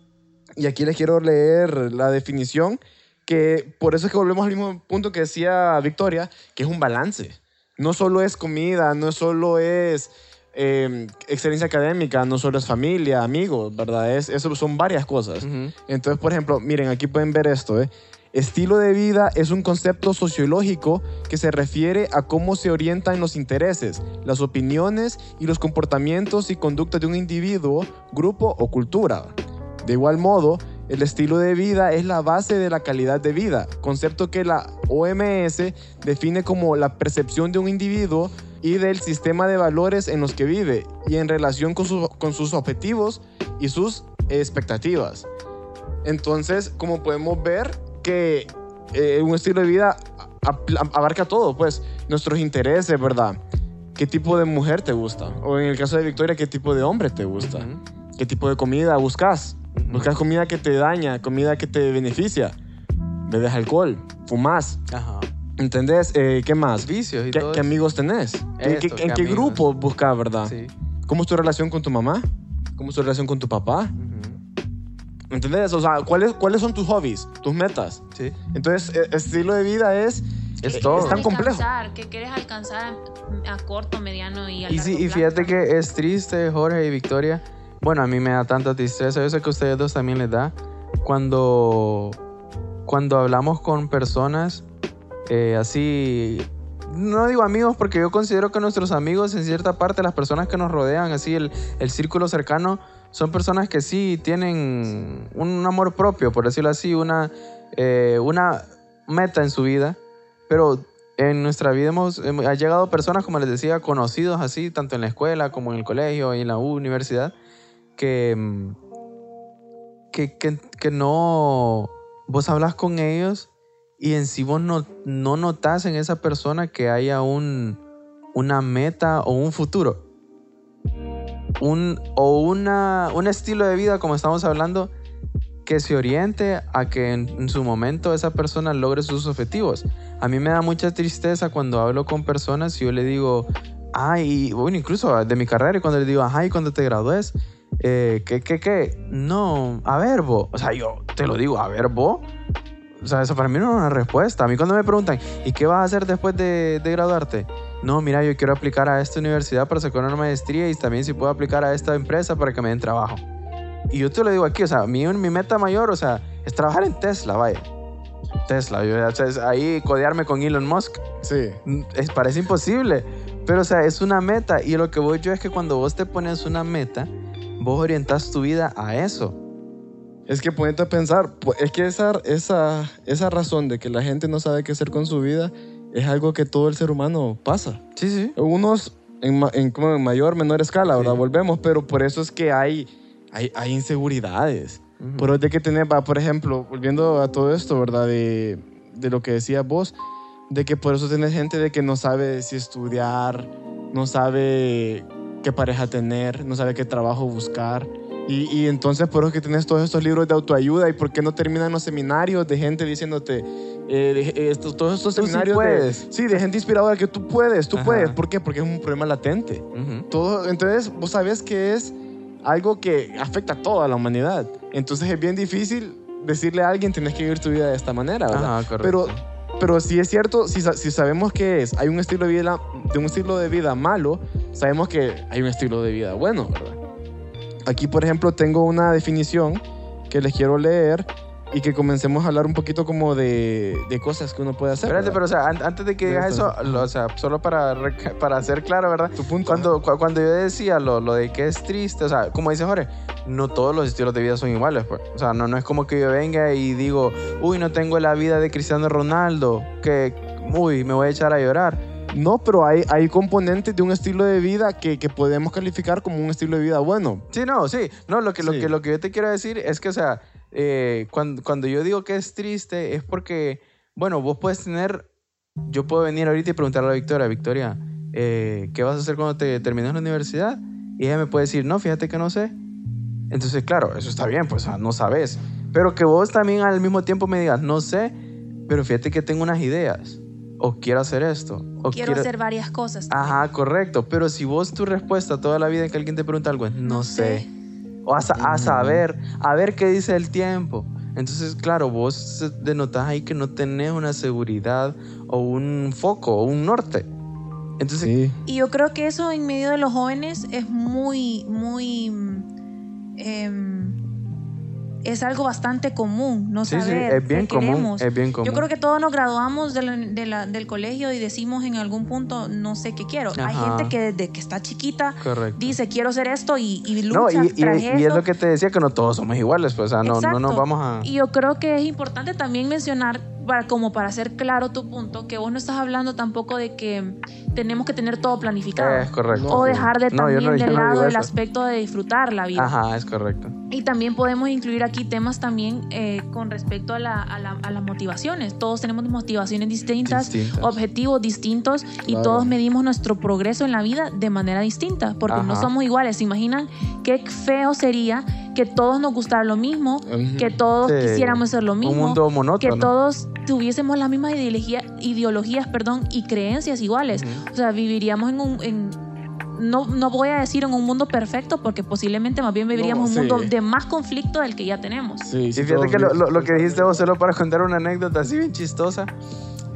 Y aquí les quiero leer la definición, que por eso es que volvemos al mismo punto que decía Victoria, que es un balance. No solo es comida, no solo es eh, excelencia académica, no solo es familia, amigos, ¿verdad? Es, eso son varias cosas. Entonces, por ejemplo, miren, aquí pueden ver esto, ¿eh? Estilo de vida es un concepto sociológico que se refiere a cómo se orientan los intereses, las opiniones y los comportamientos y conductas de un individuo, grupo o cultura. De igual modo, el estilo de vida es la base de la calidad de vida, concepto que la OMS define como la percepción de un individuo y del sistema de valores en los que vive y en relación con, con sus objetivos y sus expectativas. Entonces, como podemos ver, que eh, un estilo de vida abarca todo, pues, nuestros intereses, ¿verdad? ¿Qué tipo de mujer te gusta? O en el caso de Victoria, ¿qué tipo de hombre te gusta? ¿Qué tipo de comida buscas? ¿Buscas comida que te daña, comida que te beneficia? ¿Bebes alcohol? ¿Fumas? Ajá. ¿Entendés? Eh, ¿Qué más? Vicios y ¿Qué, todo ¿qué amigos tenés? ¿En, qué, grupo buscas, verdad? Sí. ¿Cómo es tu relación con tu mamá? ¿Cómo es tu relación con tu papá? ¿Entendés? O sea, ¿cuáles, ¿cuáles son tus hobbies, tus metas? Sí. Entonces, el estilo de vida es... Es todo. Es tan complejo. ¿Qué quieres alcanzar a corto, mediano y a y, largo sí, y plazo? fíjate que es triste, Jorge y Victoria. Bueno, a mí me da tanta tristeza. Yo sé que a ustedes dos también les da. Cuando, cuando hablamos con personas eh, así no digo amigos porque yo considero que nuestros amigos, en cierta parte, las personas que nos rodean, así el, el círculo cercano, son personas que sí tienen un amor propio, por decirlo así, una, eh, una meta en su vida, pero en nuestra vida hemos, ha llegado personas, como les decía, conocidos así, tanto en la escuela como en el colegio y en la universidad, que, que, que, que no, vos hablas con ellos y en sí vos no, no notas en esa persona que haya un, una meta o un futuro un, o una, un estilo de vida, como estamos hablando, que se oriente a que en, en, su momento esa persona logre sus objetivos. A mí me da mucha tristeza cuando hablo con personas y yo le digo, ay, bueno, incluso de mi carrera, y cuando le digo, ay, cuando te gradúes, eh, ¿qué, qué, qué? No, a ver, vos. O sea, yo te lo digo, a ver, vos. O sea, eso para mí no es una respuesta. A mí cuando me preguntan, ¿y qué vas a hacer después de, de graduarte? No, mira, yo quiero aplicar a esta universidad para sacar una maestría y también si puedo aplicar a esta empresa para que me den trabajo. Y yo te lo digo aquí, o sea, mi, mi meta mayor, o sea, es trabajar en Tesla, vaya. Tesla, yo, o sea, es ahí codearme con Elon Musk. Sí. Es, parece imposible, pero o sea, es una meta. Y lo que voy yo es que cuando vos te pones una meta, vos orientas tu vida a eso. Es que ponete a pensar, es que esa, esa, esa razón de que la gente no sabe qué hacer con su vida es algo que todo el ser humano pasa. Sí, sí. Unos en, en, como en mayor, menor escala, ¿verdad? Sí. Volvemos, pero por eso es que hay, hay, hay inseguridades. Ujú. Por eso de que tener, por ejemplo, volviendo a todo esto, ¿verdad? De, de lo que decías vos, de que por eso tenés gente de que no sabe si estudiar, no sabe qué pareja tener, no sabe qué trabajo buscar. Y, y entonces por eso es que tenés todos estos libros de autoayuda y por qué no terminan los seminarios de gente diciéndote, eh, de- eh, estos- todos estos Tú sí seminarios de- puedes. sí, de gente inspiradora que tú puedes, tú Ajá. puedes. ¿Por qué? Porque es un problema latente. Ujú. Todo, entonces, vos sabés que es algo que afecta a toda la humanidad. Entonces es bien difícil decirle a alguien, tienes que vivir tu vida de esta manera, ¿verdad? Ajá. Pero, pero sí es cierto, si, si sabemos que hay un estilo de vida, de un estilo de vida malo, sabemos que hay un estilo de vida bueno, ¿verdad? Aquí, por ejemplo, tengo una definición que les quiero leer y que comencemos a hablar un poquito como de, de cosas que uno puede hacer. Espérate, pero o sea, an- antes de que digas eso, lo- o sea, solo para, para ser claro, ¿verdad? Tu punto. Cuando, cu- cuando yo decía lo, lo de que es triste, o sea, como dice Jorge, no todos los estilos de vida son iguales. Pues. O sea, no, no es como que yo venga y digo, uy, no tengo la vida de Cristiano Ronaldo, que, uy, me voy a echar a llorar. No, pero hay, hay componentes de un estilo de vida que, que podemos calificar como un estilo de vida bueno. Sí, no, sí. No, lo que, lo Sí. que, lo que yo te quiero decir es que, o sea, eh, cuando, cuando yo digo que es triste es porque, bueno, vos puedes tener, yo puedo venir ahorita y preguntarle a Victoria, Victoria, eh, ¿qué vas a hacer cuando te termines la universidad? Y ella me puede decir, no, fíjate que no sé. Entonces, claro, eso está bien, pues no sabes. Pero que vos también al mismo tiempo me digas, no sé, pero fíjate que tengo unas ideas. O quiero hacer esto. O Quiero hacer varias cosas. Ajá, correcto. Pero si vos tu respuesta toda la vida que alguien te pregunta algo es no, No sé. sé. O a, a saber, a ver qué dice el tiempo. Entonces, claro, vos denotas ahí que no tenés una seguridad o un foco o un norte. Entonces, Sí. Y yo creo que eso en medio de los jóvenes es muy, muy em, es algo bastante común, no Sí, sí, saber es bien qué común, queremos. es bien común. Yo creo que todos nos graduamos de la- de la- del colegio y decimos en algún punto, no sé qué quiero. Hay gente que desde que está chiquita Correcto. dice, quiero hacer esto y, y No, lucha y, y- y es lo que te decía, que no todos somos iguales, pues, o sea, no, no nos vamos a... Y yo creo que es importante también mencionar, para, como para hacer claro tu punto, que vos no estás hablando tampoco de que tenemos que tener todo planificado. Es correcto. o dejar de No, también no- de no lado digo el eso. aspecto de disfrutar la vida. Ajá, es correcto. Y también podemos incluir aquí temas también eh, con respecto a, la- a la- a las motivaciones. Todos tenemos motivaciones distintas, Distintas. objetivos distintos y todos medimos nuestro progreso en la vida de manera distinta, porque no somos iguales. ¿Se imaginan qué feo sería que todos nos gustara lo mismo, que todos Sí. quisiéramos ser lo mismo? Un mundo que monótono. todos tuviésemos las mismas ideología- ideologías perdón, y creencias iguales. O sea, viviríamos en un... en- no, no voy a decir en un mundo perfecto porque posiblemente más bien viviríamos No, un mundo de más conflicto del que ya tenemos. Sí, Y fíjate que lo, lo- que dijiste vos, solo para contar una anécdota así bien chistosa,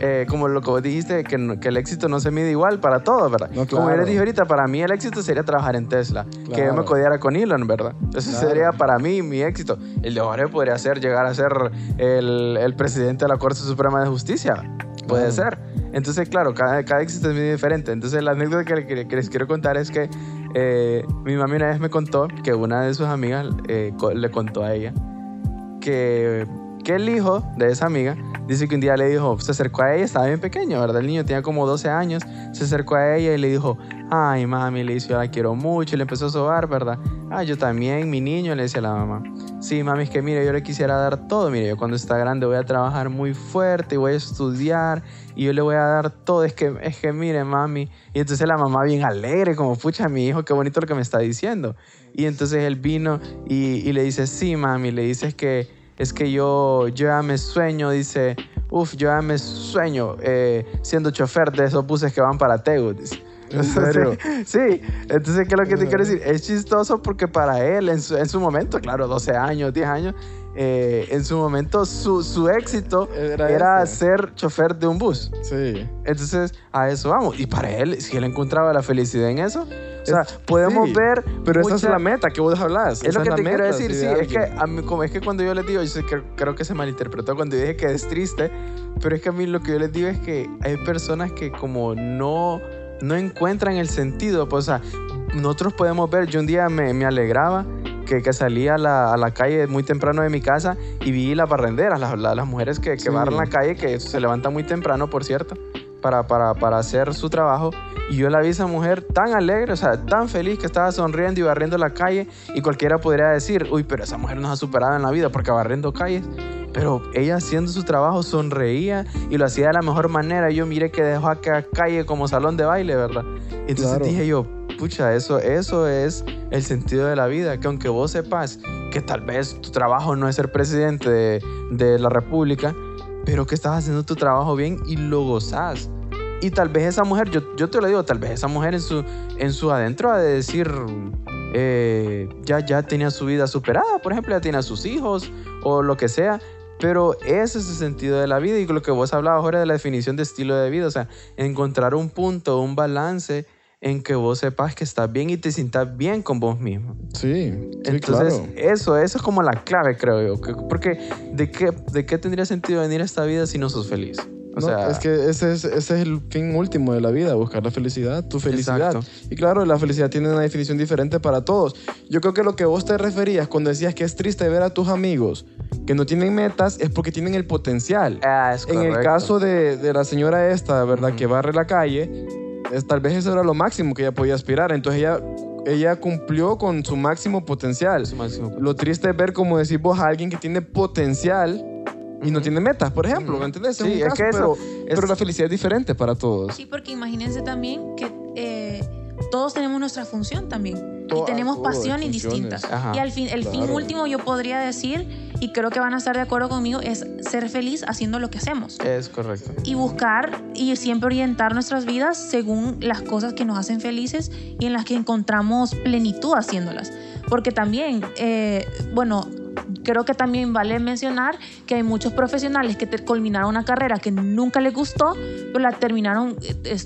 eh, como lo que vos dijiste, que, el éxito no se mide igual para todos, ¿verdad? No, Como yo les dije ahorita, para mí el éxito sería trabajar en Tesla, que yo me codiara con Elon, ¿verdad? Eso Claro. sería para mí mi éxito. El de Jorge podría ser llegar a ser el, el presidente de la Corte Suprema de Justicia. Puede ser. Entonces, claro, cada, cada éxito es muy diferente. Entonces, la anécdota que, que- que les quiero contar es que eh, mi mami una vez me contó que una de sus amigas eh, co- le contó a ella que, que el hijo de esa amiga dice que un día le dijo, se acercó a ella, estaba bien pequeño, ¿verdad? El niño tenía como 12 años, se acercó a ella y le dijo, ay mami, le dice, yo la quiero mucho, y le empezó a sobar, ¿verdad? Ah, yo también, mi niño, le decía la mamá. Sí, mami, es que mire, yo le quisiera dar todo, mire, yo cuando está grande voy a trabajar muy fuerte voy a estudiar y yo le voy a dar todo, es que, es que mire, mami. Y entonces la mamá bien alegre, como, pucha, mi hijo, qué bonito lo que me está diciendo. Y entonces él vino y, le dice, sí, mami, le dice, es que, es que yo, yo ya me sueño, dice, uff, yo ya me sueño eh, siendo chofer de esos buses que van para Tegu, dice. ¿En serio? Sí, entonces, ¿qué es lo que te quiero decir? Es chistoso porque para él, en su, en su momento, claro, 12 años, 10 años, eh, en su momento su, su éxito Era ser chofer de un bus. Sí. Entonces, a eso vamos. Y para él, si él encontraba la felicidad en eso, o sea, Es- podemos sí, ver. Pero esa es mucha- la meta que vos hablas. Es esa lo que la te quiero decir, sí, es que, a mí, como es que cuando yo les digo, yo sé que creo que se malinterpretó cuando dije que es triste, pero es que a mí lo que yo les digo es que hay personas que como no, no encuentran el sentido, pues, o sea, nosotros podemos ver, yo un día me, me alegraba que, que salí a la, a la calle muy temprano de mi casa y vi las barrenderas, las, mujeres que, que Sí. barren la calle, que se levantan muy temprano, por cierto, para, para, para hacer su trabajo. Y yo la vi a esa mujer tan alegre, o sea, tan feliz que estaba sonriendo y barriendo la calle. Y cualquiera podría decir, uy, pero esa mujer nos ha superado en la vida porque barriendo calles. Pero ella haciendo su trabajo sonreía y lo hacía de la mejor manera. Yo miré que dejó aquella calle como salón de baile, ¿verdad? Entonces Claro. dije yo, pucha, eso, eso es el sentido de la vida. Que aunque vos sepas que tal vez tu trabajo no es ser presidente de, la república, pero que estás haciendo tu trabajo bien y lo gozás. Y tal vez esa mujer, yo, yo te lo digo, tal vez esa mujer en su, en su adentro ha de decir, eh, ya, ya tenía su vida superada, por ejemplo, ya tiene a sus hijos o lo que sea. Pero ese es el sentido de la vida y lo que vos hablabas ahora de la definición de estilo de vida, o sea, encontrar un punto, un balance en que vos sepas que estás bien y te sientas bien con vos mismo. Sí, sí, Entonces, claro. eso, eso es como la clave, creo yo. que- Porque, ¿de qué, ¿de qué tendría sentido venir a esta vida si no sos feliz? O No, sea, es que ese es, ese es el fin último de la vida, buscar la felicidad, tu felicidad. Exacto. Y claro, la felicidad tiene una definición diferente para todos. Yo creo que lo que vos te referías cuando decías que es triste ver a tus amigos que no tienen metas es porque tienen el potencial. Ah, es En el caso de, de la señora esta, ¿verdad? Que barre la calle, es- tal vez eso era lo máximo que ella podía aspirar. Entonces ella, ella cumplió con su máximo potencial. Su máximo- Lo triste es ver, como decís vos, a alguien que tiene potencial y no tiene metas, por ejemplo. ¿Me entendés? Sí, un es caso, que eso pero, es- pero la felicidad es diferente para todos. Sí, porque imagínense también que eh, todos tenemos nuestra función también. Todas, y tenemos pasiones funciones. distintas. Ajá, y al fin, el fin último yo podría decir, y creo que van a estar de acuerdo conmigo, es ser feliz haciendo lo que hacemos. Es correcto. y buscar y siempre orientar nuestras vidas según las cosas que nos hacen felices y en las que encontramos plenitud haciéndolas. Porque también, eh, bueno, creo que también vale mencionar que hay muchos profesionales que culminaron una carrera que nunca les gustó, pero la terminaron, eh,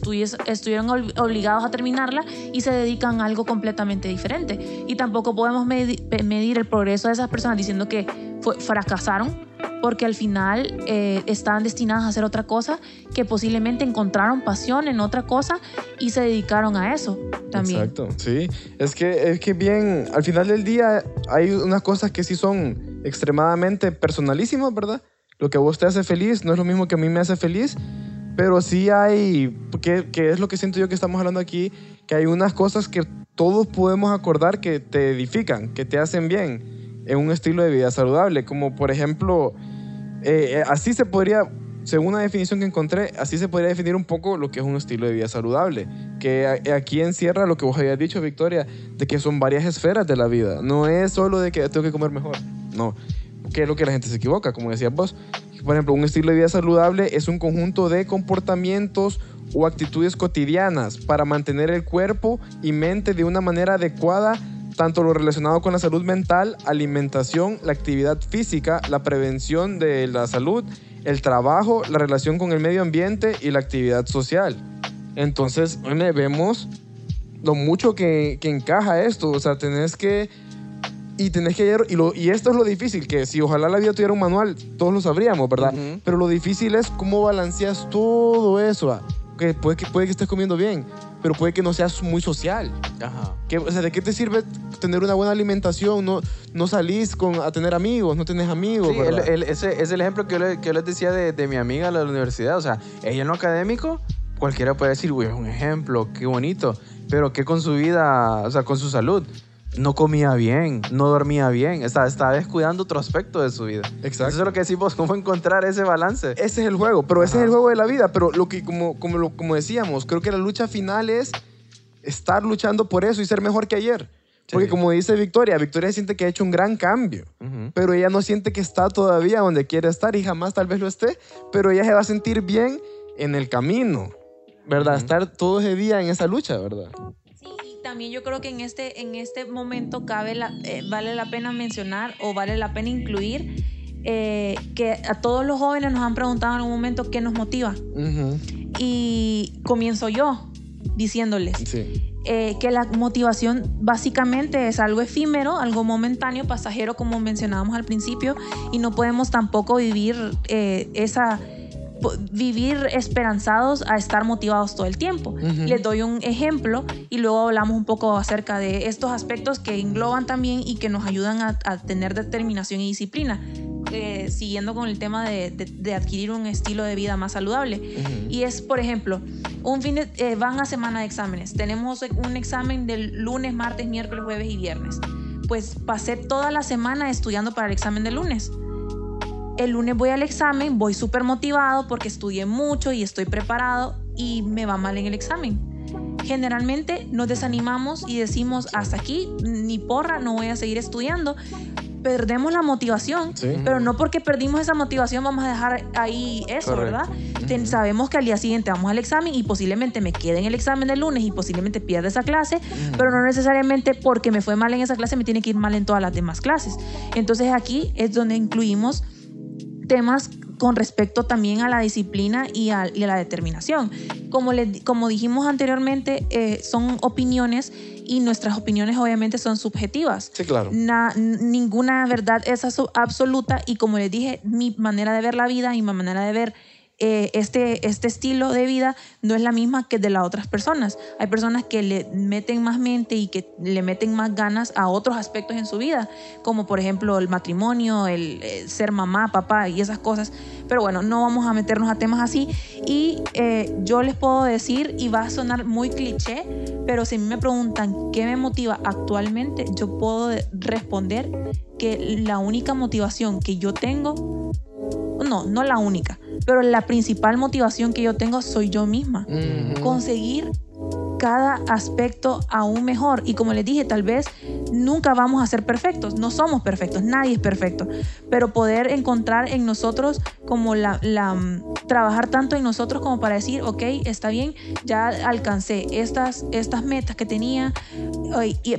estuvieron obligados a terminarla y se dedican a algo completamente diferente. Y tampoco podemos medir el progreso de esas personas diciendo que fracasaron porque al final eh, estaban destinadas a hacer otra cosa que posiblemente encontraron pasión en otra cosa y se dedicaron a eso también. Exacto, sí. Es que, es que bien, al final del día hay unas cosas que sí son extremadamente personalísimas, ¿verdad? Lo que a vos te hace feliz no es lo mismo que a mí me hace feliz, pero sí hay, que, que es lo que siento yo que estamos hablando aquí, que hay unas cosas que todos podemos acordar que te edifican, que te hacen bien en un estilo de vida saludable, como por ejemplo eh, eh, así se podría, según una definición que encontré, así se podría definir un poco lo que es un estilo de vida saludable, que aquí encierra lo que vos habías dicho, Victoria, de que son varias esferas de la vida. No es solo de que tengo que comer mejor, no. Que es lo que la gente se equivoca, como decías vos. Por ejemplo, un estilo de vida saludable es un conjunto de comportamientos o actitudes cotidianas para mantener el cuerpo y mente de una manera adecuada tanto lo relacionado con la salud mental, alimentación, la actividad física, la prevención de la salud, el trabajo, la relación con el medio ambiente y la actividad social. Entonces, vemos lo mucho que, encaja esto. O sea, tenés que... Y tenés que... Y, lo, y esto es lo difícil, que si ojalá la vida tuviera un manual, todos lo sabríamos, ¿verdad? Pero lo difícil es cómo balanceas todo eso. Ah, que puede, que puede que estés comiendo bien, pero puede que no seas muy social. Ajá. o sea, ¿de qué te sirve tener una buena alimentación? No, no salís con, a tener amigos, no tenés amigos. Sí, ese es el ejemplo que yo, que les decía de, de, mi amiga de la universidad. O sea, ella en lo académico, cualquiera puede decir, uy, es un ejemplo, qué bonito. Pero ¿qué con su vida, o sea, con su salud? No comía bien, no dormía bien, estaba, estaba descuidando otro aspecto de su vida. Exacto. Eso es lo que decimos, cómo encontrar ese balance. Ese es el juego, pero ese es el juego de la vida. Pero lo que, como, como, como decíamos, creo que la lucha final es estar luchando por eso y ser mejor que ayer. Porque como dice Victoria, Victoria siente que ha hecho un gran cambio, pero ella no siente que está todavía donde quiere estar y jamás tal vez lo esté, pero ella se va a sentir bien en el camino, ¿verdad? Estar todo ese día en esa lucha, ¿verdad? También yo creo que en este, en este momento cabe la, eh, vale la pena mencionar o vale la pena incluir eh, que a todos los jóvenes nos han preguntado en un momento qué nos motiva. Y comienzo yo diciéndoles eh, que la motivación básicamente es algo efímero, algo momentáneo, pasajero, como mencionábamos al principio, y no podemos tampoco vivir esa vivir esperanzados a estar motivados todo el tiempo. Les doy un ejemplo y luego hablamos un poco acerca de estos aspectos que engloban también y que nos ayudan a, tener determinación y disciplina. Eh, siguiendo con el tema de, adquirir un estilo de vida más saludable. Y es, por ejemplo, un fin de, eh, van a semana de exámenes. Tenemos un examen del lunes, martes, miércoles, jueves y viernes. Pues pasé toda la semana estudiando para el examen del lunes el lunes voy al examen, voy súper motivado porque estudié mucho y estoy preparado y me va mal en el examen. Generalmente nos desanimamos y decimos, hasta aquí, ni porra, no voy a seguir estudiando. Perdemos la motivación, pero no porque perdimos esa motivación vamos a dejar ahí eso, ¿verdad? Sabemos que al día siguiente vamos al examen y posiblemente me quede en el examen del lunes y posiblemente pierda esa clase, pero no necesariamente porque me fue mal en esa clase me tiene que ir mal en todas las demás clases. Entonces aquí es donde incluimos temas con respecto también a la disciplina y a, la determinación. Como, le, como dijimos anteriormente, eh, son opiniones y nuestras opiniones obviamente son subjetivas. Sí, claro. ninguna verdad es absoluta y como les dije, mi manera de ver la vida y mi manera de ver eh, este, este estilo de vida no es la misma que de las otras personas. Hay personas que le meten más mente y que le meten más ganas a otros aspectos en su vida, como por ejemplo el matrimonio, el, ser mamá, papá y esas cosas. Pero bueno, no vamos a meternos a temas así. Y eh, yo les puedo decir, y va a sonar muy cliché, pero si me preguntan qué me motiva actualmente, yo puedo responder que la única motivación que yo tengo, no, no la única, pero la principal motivación que yo tengo soy yo misma. Conseguir cada aspecto aún mejor. Y como les dije, tal vez nunca vamos a ser perfectos, no somos perfectos, nadie es perfecto, pero poder encontrar en nosotros como la, la trabajar tanto en nosotros como para decir, ok, está bien, ya alcancé estas, estas metas que tenía,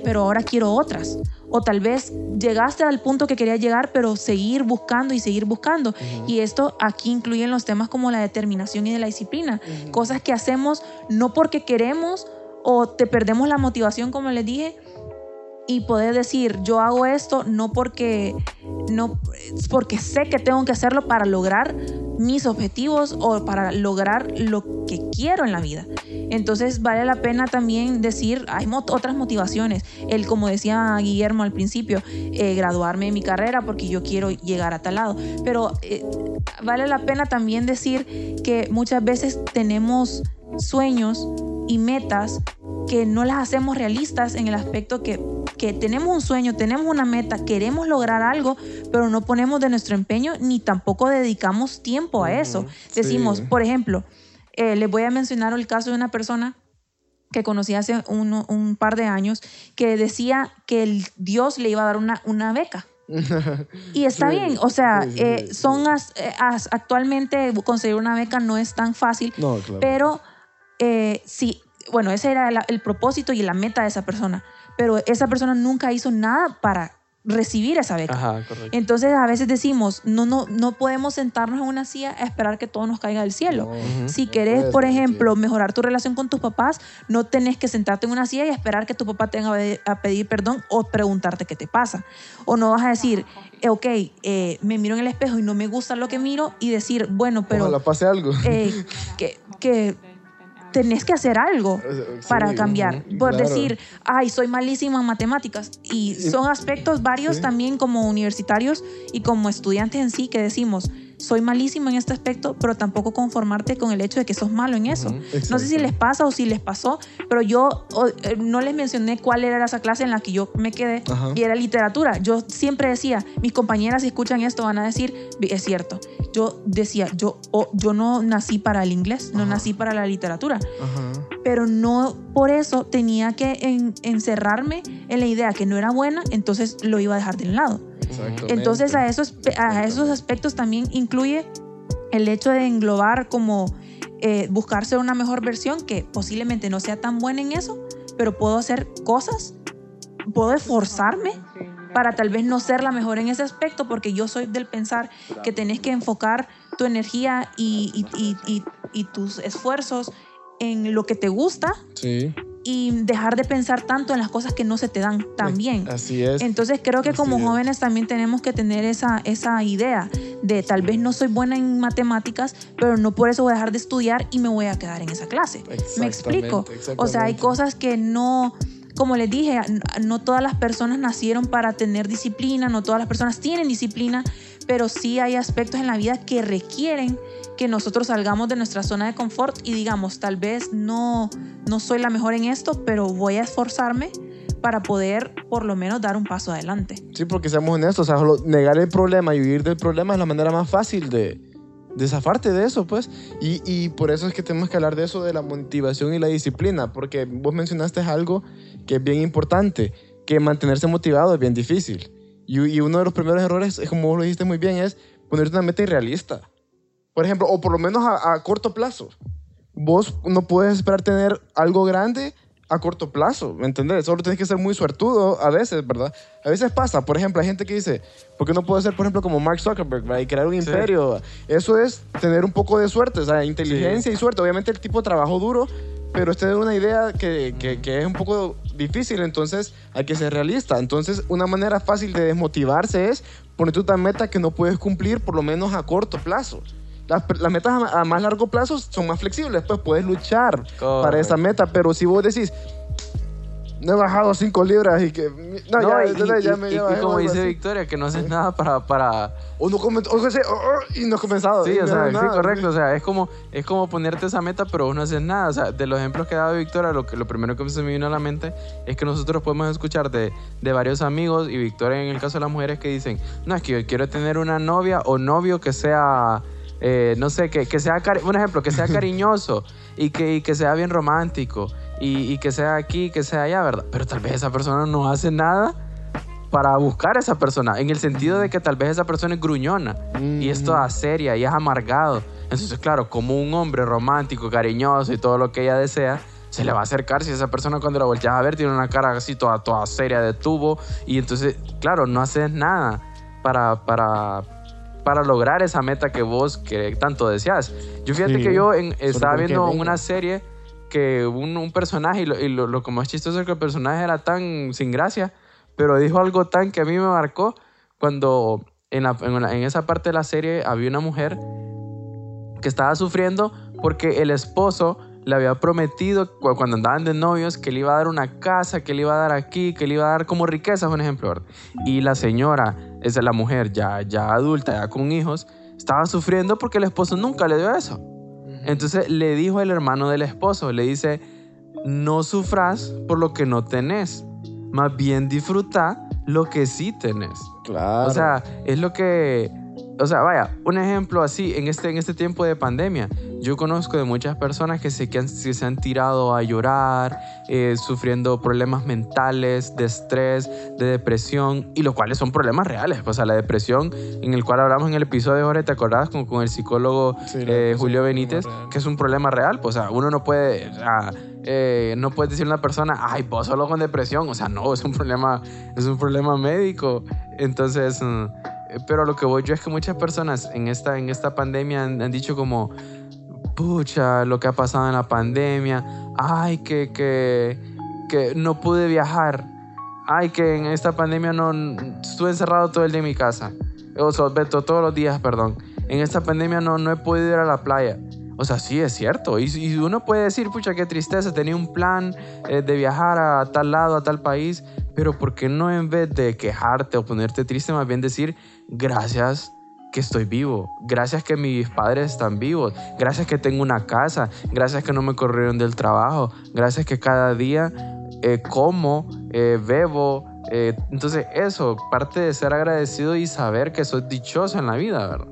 pero ahora quiero otras. O tal vez llegaste al punto que querías llegar, pero seguir buscando y seguir buscando. Y esto aquí incluye los temas como la determinación y de la disciplina, cosas que hacemos no porque queremos o te perdemos la motivación, como les dije, y poder decir, yo hago esto no porque, no, porque sé que tengo que hacerlo para lograr mis objetivos o para lograr lo que quiero en la vida. Entonces vale la pena también decir, hay otras motivaciones. El, como decía Guillermo al principio, eh, graduarme de mi carrera porque yo quiero llegar a tal lado. Pero eh, vale la pena también decir que muchas veces tenemos sueños y metas que no las hacemos realistas en el aspecto que, que tenemos un sueño, tenemos una meta, queremos lograr algo, pero no ponemos de nuestro empeño ni tampoco dedicamos tiempo a eso. Decimos, por ejemplo, eh, les voy a mencionar el caso de una persona que conocí hace un, un par de años que decía que el Dios le iba a dar una, una beca. y está bien, o sea, eh, son eh, actualmente conseguir una beca no es tan fácil, pero eh, sí, bueno, ese era el propósito y la meta de esa persona, pero esa persona nunca hizo nada para recibir esa beca. Entonces a veces decimos, no, no, no podemos sentarnos en una silla a esperar que todo nos caiga del cielo. Si querés, por ejemplo, mejorar tu relación con tus papás, no tenés que sentarte en una silla y esperar que tu papá tenga a pedir perdón o preguntarte qué te pasa. O no vas a decir, eh, ok, eh, me miro en el espejo y no me gusta lo que miro y decir, bueno, pero... Ojalá pase algo. Eh, que, que tenés que hacer algo para cambiar. Por decir, ay, soy malísima en matemáticas. Y son aspectos varios también como universitarios y como estudiantes en sí que decimos, soy malísimo en este aspecto, pero tampoco conformarte con el hecho de que sos malo en eso. No sé si les pasa o si les pasó, pero yo eh, no les mencioné cuál era esa clase en la que yo me quedé y era literatura. Yo siempre decía, mis compañeras si escuchan esto van a decir, es cierto. Yo decía, yo, yo no nací para el inglés, no nací para la literatura, pero no por eso tenía que encerrarme en la idea que no era buena, entonces lo iba a dejar de lado. Entonces a esos, a esos aspectos también incluye el hecho de englobar como eh, buscar ser una mejor versión que posiblemente no sea tan buena en eso, pero puedo hacer cosas, puedo esforzarme para tal vez no ser la mejor en ese aspecto, porque yo soy del pensar que tenés que enfocar tu energía y, y, y tus esfuerzos en lo que te gusta. Sí y dejar de pensar tanto en las cosas que no se te dan tan bien. Así es. Entonces creo que como jóvenes también tenemos que tener esa, esa idea de tal vez no soy buena en matemáticas, pero no por eso voy a dejar de estudiar y me voy a quedar en esa clase. ¿Me explico? O sea, hay cosas que no como les dije, no todas las personas nacieron para tener disciplina, no todas las personas tienen disciplina, pero sí hay aspectos en la vida que requieren que nosotros salgamos de nuestra zona de confort y digamos, tal vez no, no soy la mejor en esto, pero voy a esforzarme para poder por lo menos dar un paso adelante. Sí, porque seamos honestos, o sea, negar el problema y huir del problema es la manera más fácil de, de de eso, pues. Y, y, por eso es que tenemos que hablar de eso, de la motivación y la disciplina, porque vos mencionaste algo que es bien importante, que mantenerse motivado es bien difícil. Y, y uno de los primeros errores, como vos lo dijiste muy bien, es ponerte una meta irrealista. Por ejemplo, o por lo menos a, corto plazo. Vos no puedes esperar tener algo grande a corto plazo, ¿me entendés? Solo tienes que ser muy suertudo a veces, ¿verdad? A veces pasa, por ejemplo, hay gente que dice, ¿por qué no puedo ser, por ejemplo, como Mark Zuckerberg, ¿verdad? y crear un imperio? Eso es tener un poco de suerte, o sea, inteligencia y suerte. Obviamente el tipo trabajó duro, pero usted tiene una idea que, que, que, es un poco difícil, entonces hay que ser realista. Entonces, una manera fácil de desmotivarse es ponerte una meta que no puedes cumplir, por lo menos a corto plazo. Las, metas a, más largo plazo son más flexibles, pues puedes luchar para esa meta, pero si vos decís, no he bajado 5 libras y que. No, ya, y, ya, me, y, como dice Victoria, que no haces nada para. para... O no, o, y no has comenzado. Sí, o sea, sí, correcto. O sea, es como, es como ponerte esa meta, pero vos no haces nada. O sea, de los ejemplos que ha dado Victoria, lo, que, lo primero que se me vino a la mente es que nosotros podemos escuchar de, de varios amigos, y Victoria en el caso de las mujeres, que dicen: No, es que yo quiero tener una novia o novio que sea eh, no sé, que, que sea, un ejemplo, que sea cariñoso y que, que sea bien romántico y, que sea aquí, que sea allá, ¿verdad? Pero tal vez esa persona no hace nada para buscar a esa persona, en el sentido de que tal vez esa persona es gruñona y es toda seria y es amargado. Entonces, claro, como un hombre romántico, cariñoso y todo lo que ella desea, se le va a acercar si esa persona cuando la volteas a ver tiene una cara así toda, toda seria de tubo y entonces, claro, no haces nada para, para, para lograr esa meta que vos que tanto deseas. Yo fíjate que yo estaba viendo una serie que un, personaje, y, lo, lo, como es chistoso es que el personaje era tan sin gracia, pero dijo algo tan que a mí me marcó cuando en, la- en esa parte de la serie había una mujer que estaba sufriendo porque el esposo le había prometido cu- cuando andaban de novios que le iba a dar una casa, que le iba a dar aquí, que le iba a dar como riquezas, un ejemplo. Y la señora, esa es la mujer ya, ya adulta, ya con hijos, estaba sufriendo porque el esposo nunca le dio eso. Entonces le dijo el hermano del esposo, le dice, no sufras por lo que no tenés, más bien disfruta lo que sí tenés. Claro. O sea, es lo que... O sea, vaya, un ejemplo así, en este, en este tiempo de pandemia, yo conozco de muchas personas que se, que han- que se han tirado a llorar, eh, sufriendo problemas mentales, de estrés, de depresión, y los cuales son problemas reales. O sea, la depresión, en el cual hablamos en el episodio, Jorge, ¿te acordás? Con, con el psicólogo Sí, eh, Julio Benítez, que es un problema real. Pues, o sea, uno no puede... o sea, eh, no puedes decirle a una persona, ay, vos solo con depresión. O sea, no, es un problema, es un problema médico. Entonces, mm, pero lo que voy yo es que muchas personas en esta, en esta pandemia han, dicho como, pucha, lo que ha pasado en la pandemia, ay, que, que, que no pude viajar, ay, que en esta pandemia no, estuve encerrado todo el día en mi casa, o sea, todos los días, perdón, en esta pandemia no, no he podido ir a la playa. O sea, sí, es cierto. Y, uno puede decir, pucha, qué tristeza, tenía un plan eh, de viajar a tal lado, a tal país, pero ¿por qué no en vez de quejarte o ponerte triste, más bien decir, gracias que estoy vivo, gracias que mis padres están vivos, gracias que tengo una casa, gracias que no me corrieron del trabajo, gracias que cada día eh, como, eh, bebo. entonces eso, parte de ser agradecido y saber que soy dichoso en la vida, ¿verdad?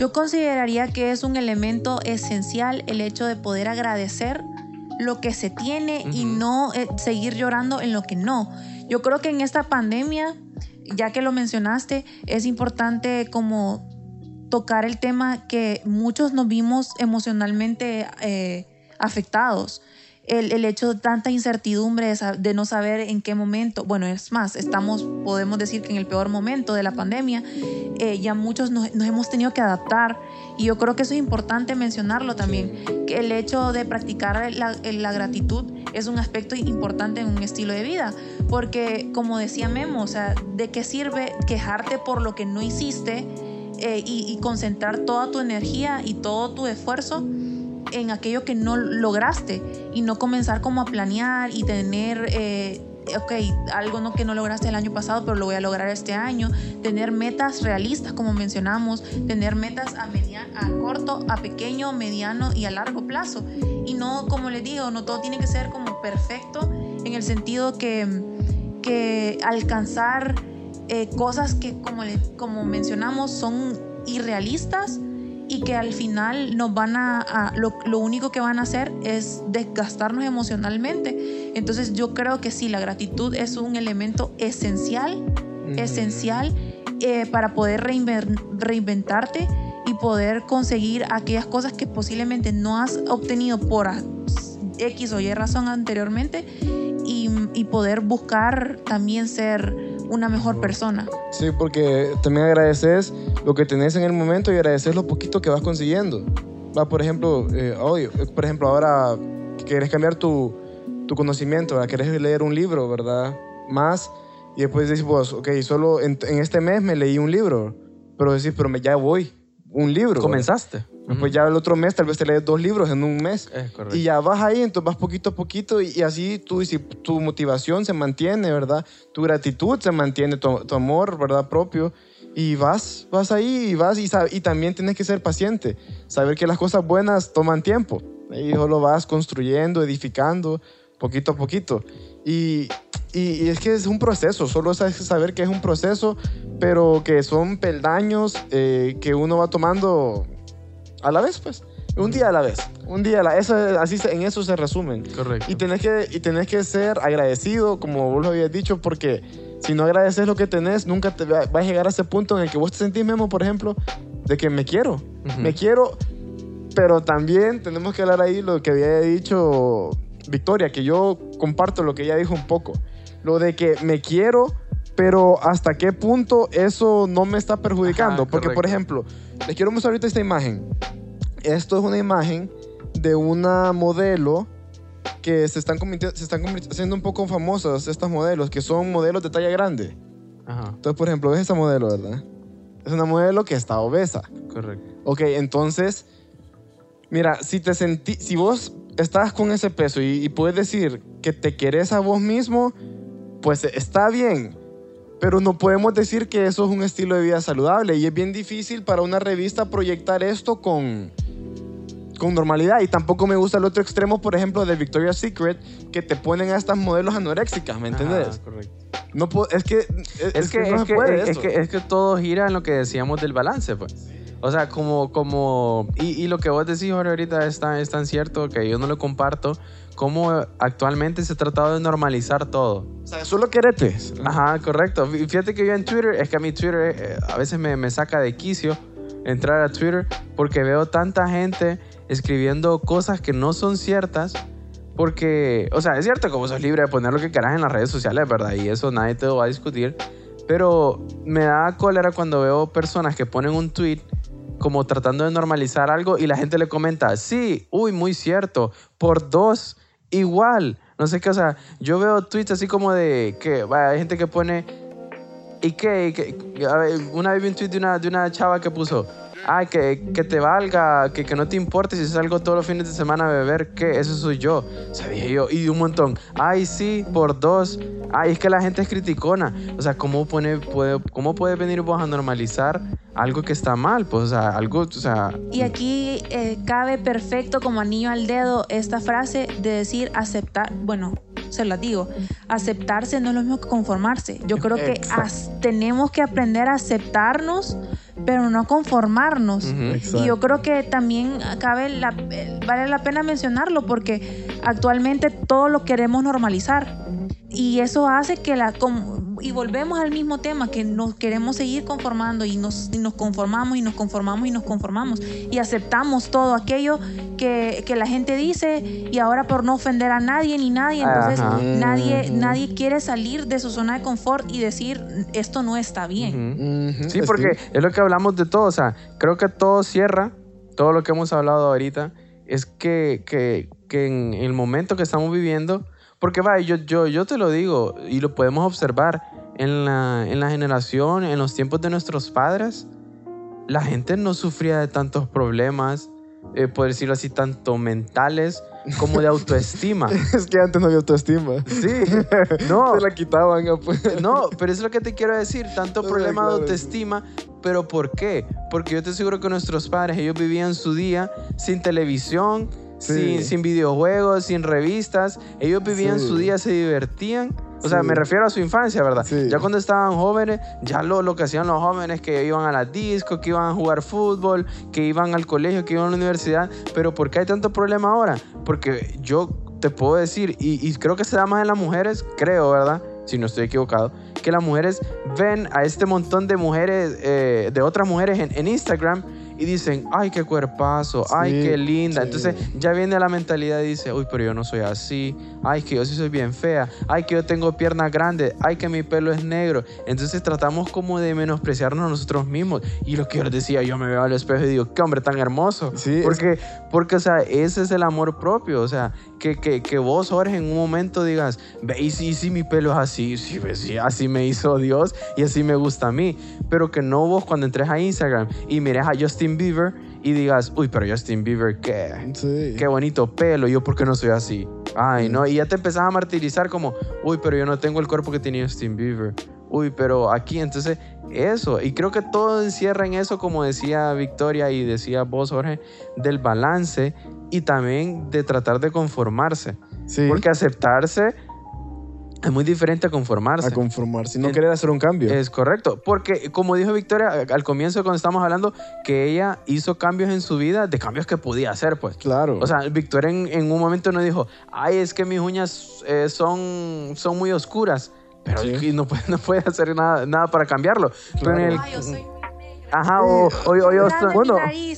Yo consideraría que es un elemento esencial el hecho de poder agradecer lo que se tiene y no eh, seguir llorando en lo que no. Yo creo que en esta pandemia, ya que lo mencionaste, es importante como tocar el tema que muchos nos vimos emocionalmente eh, afectados. El, el hecho de tanta incertidumbre de, no saber en qué momento, bueno, es más, estamos, podemos decir que en el peor momento de la pandemia, eh, ya muchos nos, nos hemos tenido que adaptar y yo creo que eso es importante mencionarlo también, que el hecho de practicar la, la gratitud es un aspecto importante en un estilo de vida, porque como decía Memo, o sea, ¿de qué sirve quejarte por lo que no hiciste eh, y concentrar toda tu energía y todo tu esfuerzo? En aquello que no lograste y no comenzar como a planear y tener, eh, ok, algo que no lograste el año pasado, pero lo voy a lograr este año, tener metas realistas como mencionamos, tener metas a, a corto, a pequeño, mediano y a largo plazo. Y no, como les digo, no todo tiene que ser como perfecto en el sentido que, que alcanzar eh, cosas que, como, como mencionamos, son irrealistas y que al final nos van a, a- lo, lo único que van a hacer es desgastarnos emocionalmente. Entonces yo creo que sí, la gratitud es un elemento esencial, esencial eh, para poder reinven- reinventarte y poder conseguir aquellas cosas que posiblemente no has obtenido por X o Y razón anteriormente y, y poder buscar también ser una mejor persona. Sí, porque también agradeces lo que tenés en el momento y agradeces lo poquito que vas consiguiendo. Va, por ejemplo, eh, hoy, eh, por ejemplo, ahora que quieres cambiar tu, tu conocimiento, ¿verdad? quieres leer un libro, ¿verdad? Más, y después decís vos, ok, solo en, en este mes me leí un libro, pero decís, pero me, ya voy, un libro. ¿verdad? ¿Comenzaste? Después ya el otro mes tal vez te lees dos libros en un mes. Es correcto. Y ya vas ahí, entonces vas poquito a poquito y, y así tu, disi- tu motivación se mantiene, ¿verdad? Tu gratitud se mantiene, tu, tu amor, ¿verdad? Propio. Y vas, vas ahí y vas y, y también tienes que ser paciente. Saber que las cosas buenas toman tiempo. Y solo vas construyendo, edificando, poquito a poquito. Y, y- y es que es un proceso, solo es saber que es un proceso, pero que son peldaños eh, que uno va tomando a la vez, pues. Un día a la vez. Un día a la eso, Así se- en eso se resumen. Correcto. Y tenés, que, y tenés que ser agradecido, como vos lo habías dicho, porque si no agradeces lo que tenés, nunca te va, va a llegar a ese punto en el que vos te sentís, Memo, por ejemplo, de que me quiero. Me quiero, pero también tenemos que hablar ahí lo que había dicho Victoria, que yo comparto lo que ella dijo un poco. Lo de que me quiero, pero hasta qué punto eso no me está perjudicando. Ajá, Porque, por ejemplo, les quiero mostrar ahorita esta imagen. Esto es una imagen de una modelo que se están, se están haciendo un poco famosos estos modelos, que son modelos de talla grande. Ajá, Entonces, por ejemplo, ves esa modelo, ¿verdad? Es una modelo que está obesa. correcto. Ok, entonces, mira, si te sentí, si vos estás con ese peso y, y puedes decir que te querés a vos mismo, pues está bien. Pero no podemos decir que eso es un estilo de vida saludable y es bien difícil para una revista proyectar esto con, con normalidad. Y tampoco me gusta el otro extremo, por ejemplo, de Victoria's Secret, que te ponen a estas modelos anoréxicas, ¿me entendés? Ajá, correcto. No es que, es, Es, que, no es, que, puede es, que, es que todo gira en lo que decíamos del balance, pues. O sea, como, como, y, y lo que vos decís, Jorge, ahorita es tan, es tan cierto que yo no lo comparto, como actualmente se ha tratado de normalizar todo. O sea, solo querete. Ajá, correcto. Fí- Fíjate que yo en Twitter, es que a mi Twitter eh, a veces me, me saca de quicio entrar a Twitter porque veo tanta gente escribiendo cosas que no son ciertas. Porque, o sea, es cierto que vos sos libre de poner lo que quieras en las redes sociales, ¿verdad? Y eso nadie te lo va a discutir. Pero me da cólera cuando veo personas que ponen un tweet como tratando de normalizar algo y la gente le comenta, sí, uy, muy cierto, por dos, igual. No sé qué, o sea, yo veo tweets así como de que hay gente que pone, ¿y qué? Una vez vi un tweet de una, de una chava que puso, ay, que, que te valga, que, que no te importe si salgo todos los fines de semana a beber, ¿qué? Eso soy yo. O sea, dije yo, y un montón, ay, sí, por dos, ay, es que la gente es criticona. O sea, ¿cómo, puede, cómo puede venir vos a normalizar algo que está mal? Pues, o sea, algo, o sea... Y aquí eh, cabe perfecto como anillo al dedo esta frase de decir aceptar, bueno, se las digo, aceptarse no es lo mismo que conformarse. Yo creo que tenemos que aprender a aceptarnos, pero no conformarnos. Y yo creo que también cabe la- vale la pena mencionarlo porque actualmente todo lo queremos normalizar. Y eso hace que la... y volvemos al mismo tema, que nos queremos seguir conformando y nos, y nos conformamos y nos conformamos y nos conformamos. Y aceptamos todo aquello que, que la gente dice y ahora por no ofender a nadie ni nadie, entonces Ajá. nadie, nadie quiere salir de su zona de confort y decir, esto no está bien. Sí, porque es lo que hablamos de todo. O sea, creo que todo cierra, todo lo que hemos hablado ahorita, es que, que, que en el momento que estamos viviendo, porque vaya, yo, yo, yo te lo digo y lo podemos observar en la, en la generación, en los tiempos de nuestros padres, la gente no sufría de tantos problemas, eh, por decirlo así, tanto mentales como de autoestima. Es que antes no había autoestima. Sí, no. Se la quitaban. pues. No, pero es lo que te quiero decir, tanto O sea, problema de claro. autoestima, pero ¿por qué? Porque yo te aseguro que nuestros padres, ellos vivían su día sin televisión, Sí. sin, sin videojuegos, sin revistas, ellos vivían Sí. su día, se divertían. O sea, Sí. me refiero a su infancia, ¿verdad? Sí. Ya cuando estaban jóvenes, ya lo, lo que hacían los jóvenes, que iban a las discos, que iban a jugar fútbol, que iban al colegio, que iban a la universidad. Pero ¿por qué hay tanto problema ahora? Porque yo te puedo decir, y, y creo que se da más en las mujeres, creo, ¿verdad? Si no estoy equivocado, que las mujeres ven a este montón de mujeres, eh, de otras mujeres en, en Instagram y dicen, ay, qué cuerpazo, ay, Sí, qué linda. sí. Entonces ya viene la mentalidad y dice, uy, pero yo no soy así, ay, que yo sí soy bien fea, ay, que yo tengo piernas grandes, ay, que mi pelo es negro. Entonces tratamos como de menospreciarnos a nosotros mismos. Y lo que yo les decía, yo me veo al espejo y digo, qué hombre tan hermoso. Sí, es- porque, porque, o sea, ese es el amor propio. O sea, que, que, que vos, Jorge, en un momento digas, ve, y si, si mi pelo es así, sí, ve, sí, así me hizo Dios y así me gusta a mí. Pero que no vos cuando entres a Instagram y mires a Justin Bieber y digas, uy, pero Justin Bieber, ¿qué? Sí. Qué bonito pelo, yo por qué no soy así. Ay, no, y ya te empezás a martirizar como, uy, pero yo no tengo el cuerpo que tenía Justin Bieber. Uy, pero aquí, entonces, eso. Y creo que todo encierra en eso, como decía Victoria y decía vos, Jorge, del balance y también de tratar de conformarse. Sí. Porque aceptarse es muy diferente a conformarse. a conformarse. No En- querer hacer un cambio. Es correcto, porque como dijo Victoria al comienzo cuando estábamos hablando, que ella hizo cambios en su vida, de cambios que podía hacer, pues. claro. O sea, Victoria en, en un momento no dijo, ay, es que mis uñas eh, son, son muy oscuras, pero Sí. y no, puede, no puede hacer nada, nada para cambiarlo. Pero en el, Ay, yo soy. Ajá, o, o- o mi bueno,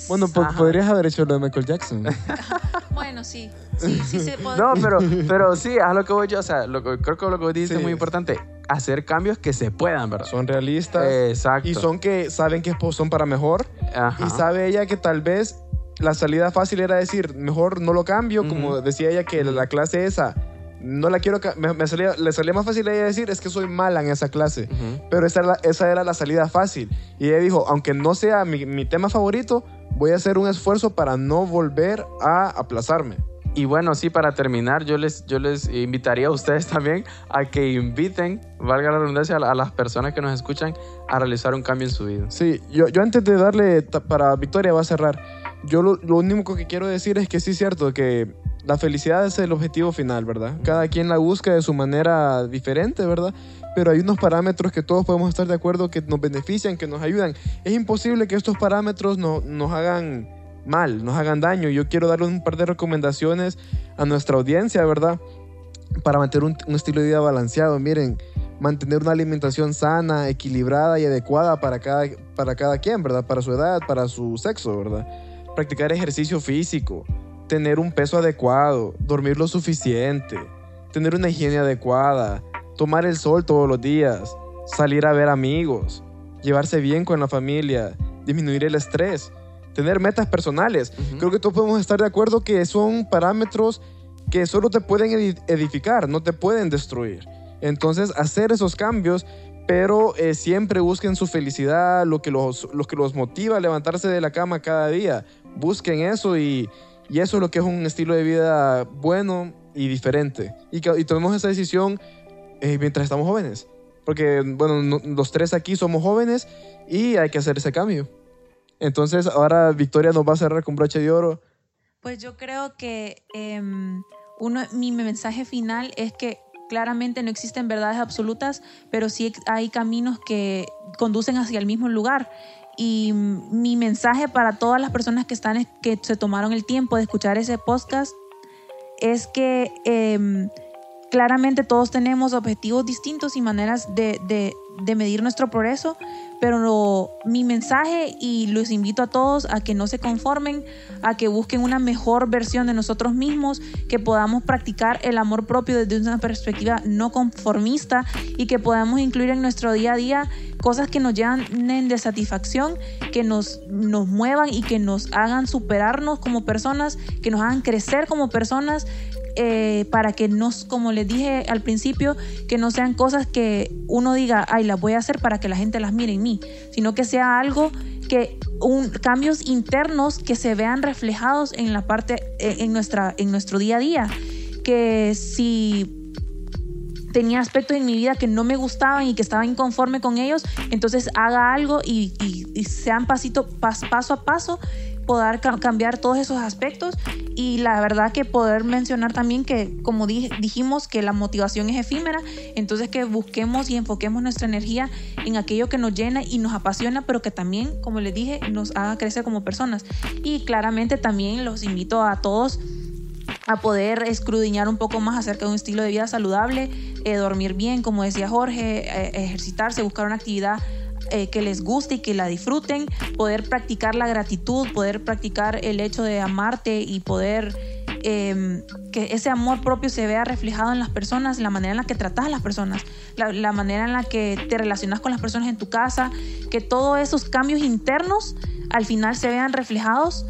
bueno, Ajá. podrías haber hecho lo de Michael Jackson. Bueno, sí. Sí, sí se puede. No, pero, pero sí, a lo que voy yo, o sea, lo creo que lo que vos dijiste Sí. es muy importante, hacer cambios que se puedan, ¿verdad? son realistas. Exacto. y son que saben que son para mejor. Ajá. Y sabe ella que tal vez la salida fácil era decir, mejor no lo cambio, como decía ella que la clase esa no la quiero, me, salía, le salía más fácil a ella decir, es que soy mala en esa clase, pero esa era, la, esa era la salida fácil. Y ella dijo, aunque no sea mi, mi tema favorito, voy a hacer un esfuerzo para no volver a aplazarme. Y bueno, sí, para terminar, yo les, yo les invitaría a ustedes también a que inviten, valga la redundancia, a las personas que nos escuchan a realizar un cambio en su vida. Sí, yo, yo antes de darle para Victoria va a cerrar, yo lo, lo único que quiero decir es que sí es cierto que la felicidad es el objetivo final, ¿verdad? Cada quien la busca de su manera diferente, ¿verdad? Pero hay unos parámetros que todos podemos estar de acuerdo que nos benefician, que nos ayudan. Es imposible que estos parámetros no, nos hagan mal, nos hagan daño. Yo quiero darle un par de recomendaciones a nuestra audiencia, ¿verdad? Para mantener un, estilo de vida balanceado. Miren, mantener una alimentación sana, equilibrada y adecuada para cada, para cada quien, ¿verdad? Para su edad, para su sexo, ¿verdad? Practicar ejercicio físico, tener un peso adecuado, dormir lo suficiente, tener una higiene adecuada, tomar el sol todos los días, salir a ver amigos, llevarse bien con la familia, disminuir el estrés, tener metas personales. Creo que todos podemos estar de acuerdo que son parámetros que solo te pueden edificar, no te pueden destruir. Entonces, hacer esos cambios, pero eh, siempre busquen su felicidad, lo que, los, lo que los motiva a levantarse de la cama cada día. Busquen eso y, y eso es lo que es un estilo de vida bueno y diferente. Y, tomemos esa decisión eh, mientras estamos jóvenes. Porque, bueno, los tres aquí somos jóvenes y hay que hacer ese cambio. Entonces, ahora Victoria nos va a cerrar con broche de oro. Pues yo creo que em, uno, mi mensaje final es que claramente no existen verdades absolutas, pero sí hay caminos que conducen hacia el mismo lugar. Y mi mensaje para todas las personas que, están, que se tomaron el tiempo de escuchar ese podcast es que em, claramente todos tenemos objetivos distintos y maneras de, de medir nuestro progreso, pero mi mensaje y los invito a todos a que no se conformen, a que busquen una mejor versión de nosotros mismos, que podamos practicar el amor propio desde una perspectiva no conformista y que podamos incluir en nuestro día a día cosas que nos llenen de satisfacción, que nos, nos muevan y que nos hagan superarnos como personas, que nos hagan crecer como personas, eh, para que no, como les dije al principio, que no sean cosas que uno diga, ay, las voy a hacer para que la gente las mire en mí, sino que sea algo que un, cambios internos que se vean reflejados en la parte, eh, en, nuestra, en nuestro día a día. Que si tenía aspectos en mi vida que no me gustaban y que estaba inconforme con ellos, entonces haga algo y, sean pasito, paso a paso poder cambiar todos esos aspectos y la verdad que poder mencionar también que como dijimos que la motivación es efímera, entonces que busquemos y enfoquemos nuestra energía en aquello que nos llena y nos apasiona, pero que también, como les dije, nos haga crecer como personas. Y claramente también los invito a todos a poder escrudiñar un poco más acerca de un estilo de vida saludable, eh, dormir bien, como decía Jorge, eh, ejercitarse, buscar una actividad eh, que les guste y que la disfruten, poder practicar la gratitud, poder practicar el hecho de amarte y poder em, que ese amor propio se vea reflejado en las personas, la manera en la que tratas a las personas, la, manera en la que te relacionas con las personas en tu casa, que todos esos cambios internos al final se vean reflejados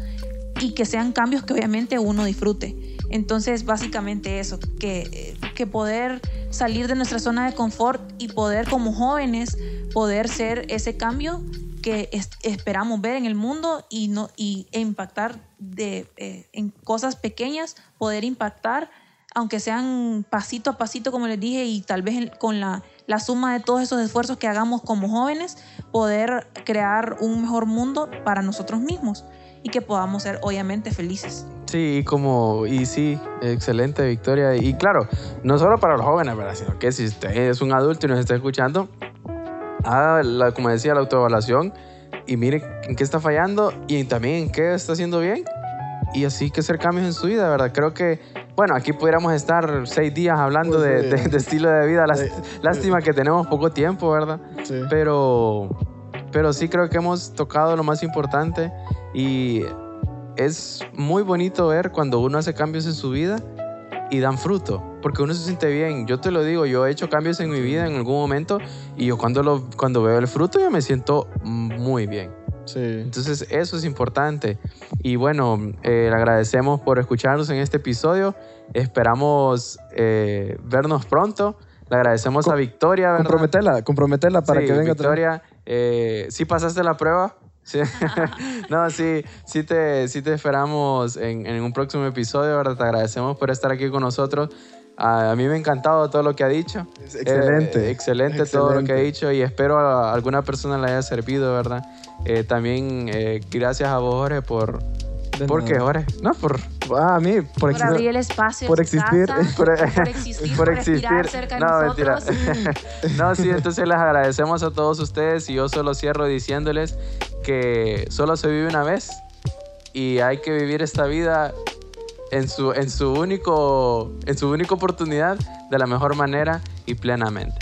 y que sean cambios que obviamente uno disfrute. Entonces, básicamente eso, que, que poder salir de nuestra zona de confort y poder como jóvenes poder ser ese cambio que esperamos ver en el mundo y, no, y e impactar de, eh, en cosas pequeñas, poder impactar, aunque sean pasito a pasito, como les dije, y tal vez con la, la suma de todos esos esfuerzos que hagamos como jóvenes, poder crear un mejor mundo para nosotros mismos y que podamos ser obviamente felices. Sí, como, y sí, excelente Victoria. Y claro, no solo para los jóvenes, ¿verdad? Sino que si usted es un adulto y nos está escuchando, haga, la, como decía, la autoevaluación y mire en qué está fallando y también en qué está haciendo bien. Y así que hacer cambios en su vida, ¿verdad? Creo que, bueno, aquí pudiéramos estar seis días hablando pues de, estilo de vida. Lástima que tenemos poco tiempo, ¿verdad? Sí. Pero, pero sí creo que hemos tocado lo más importante y es muy bonito ver cuando uno hace cambios en su vida y dan fruto, porque uno se siente bien. Yo te lo digo, yo he hecho cambios en mi vida en algún momento y yo cuando, lo, cuando veo el fruto yo me siento muy bien. Sí. Entonces eso es importante. Y bueno, eh, le agradecemos por escucharnos en este episodio. Esperamos eh, vernos pronto. Le agradecemos a Victoria, ¿verdad? Comprometela, comprometela para Sí, que venga Victoria, eh, ¿sí pasaste la prueba? Sí. no, sí, sí te, sí te esperamos en, en un próximo episodio, ¿verdad? Te agradecemos por estar aquí con nosotros. A, a mí me ha encantado todo lo que ha dicho. Excelente. Eh, excelente, todo lo que ha dicho y espero a alguna persona le haya servido, ¿verdad? Eh, también eh, gracias a vos, Jorge, por... De ¿Por qué. Jorge? No, por... Ah, a mí, por, Por existir- abrir el espacio por de existir. casa, por, por existir, por, respirar cerca de no, nosotros. mentira. no, sí, entonces les agradecemos a todos ustedes y yo solo cierro diciéndoles que solo se vive una vez y hay que vivir esta vida en su, en su, único, en su única oportunidad de la mejor manera y plenamente.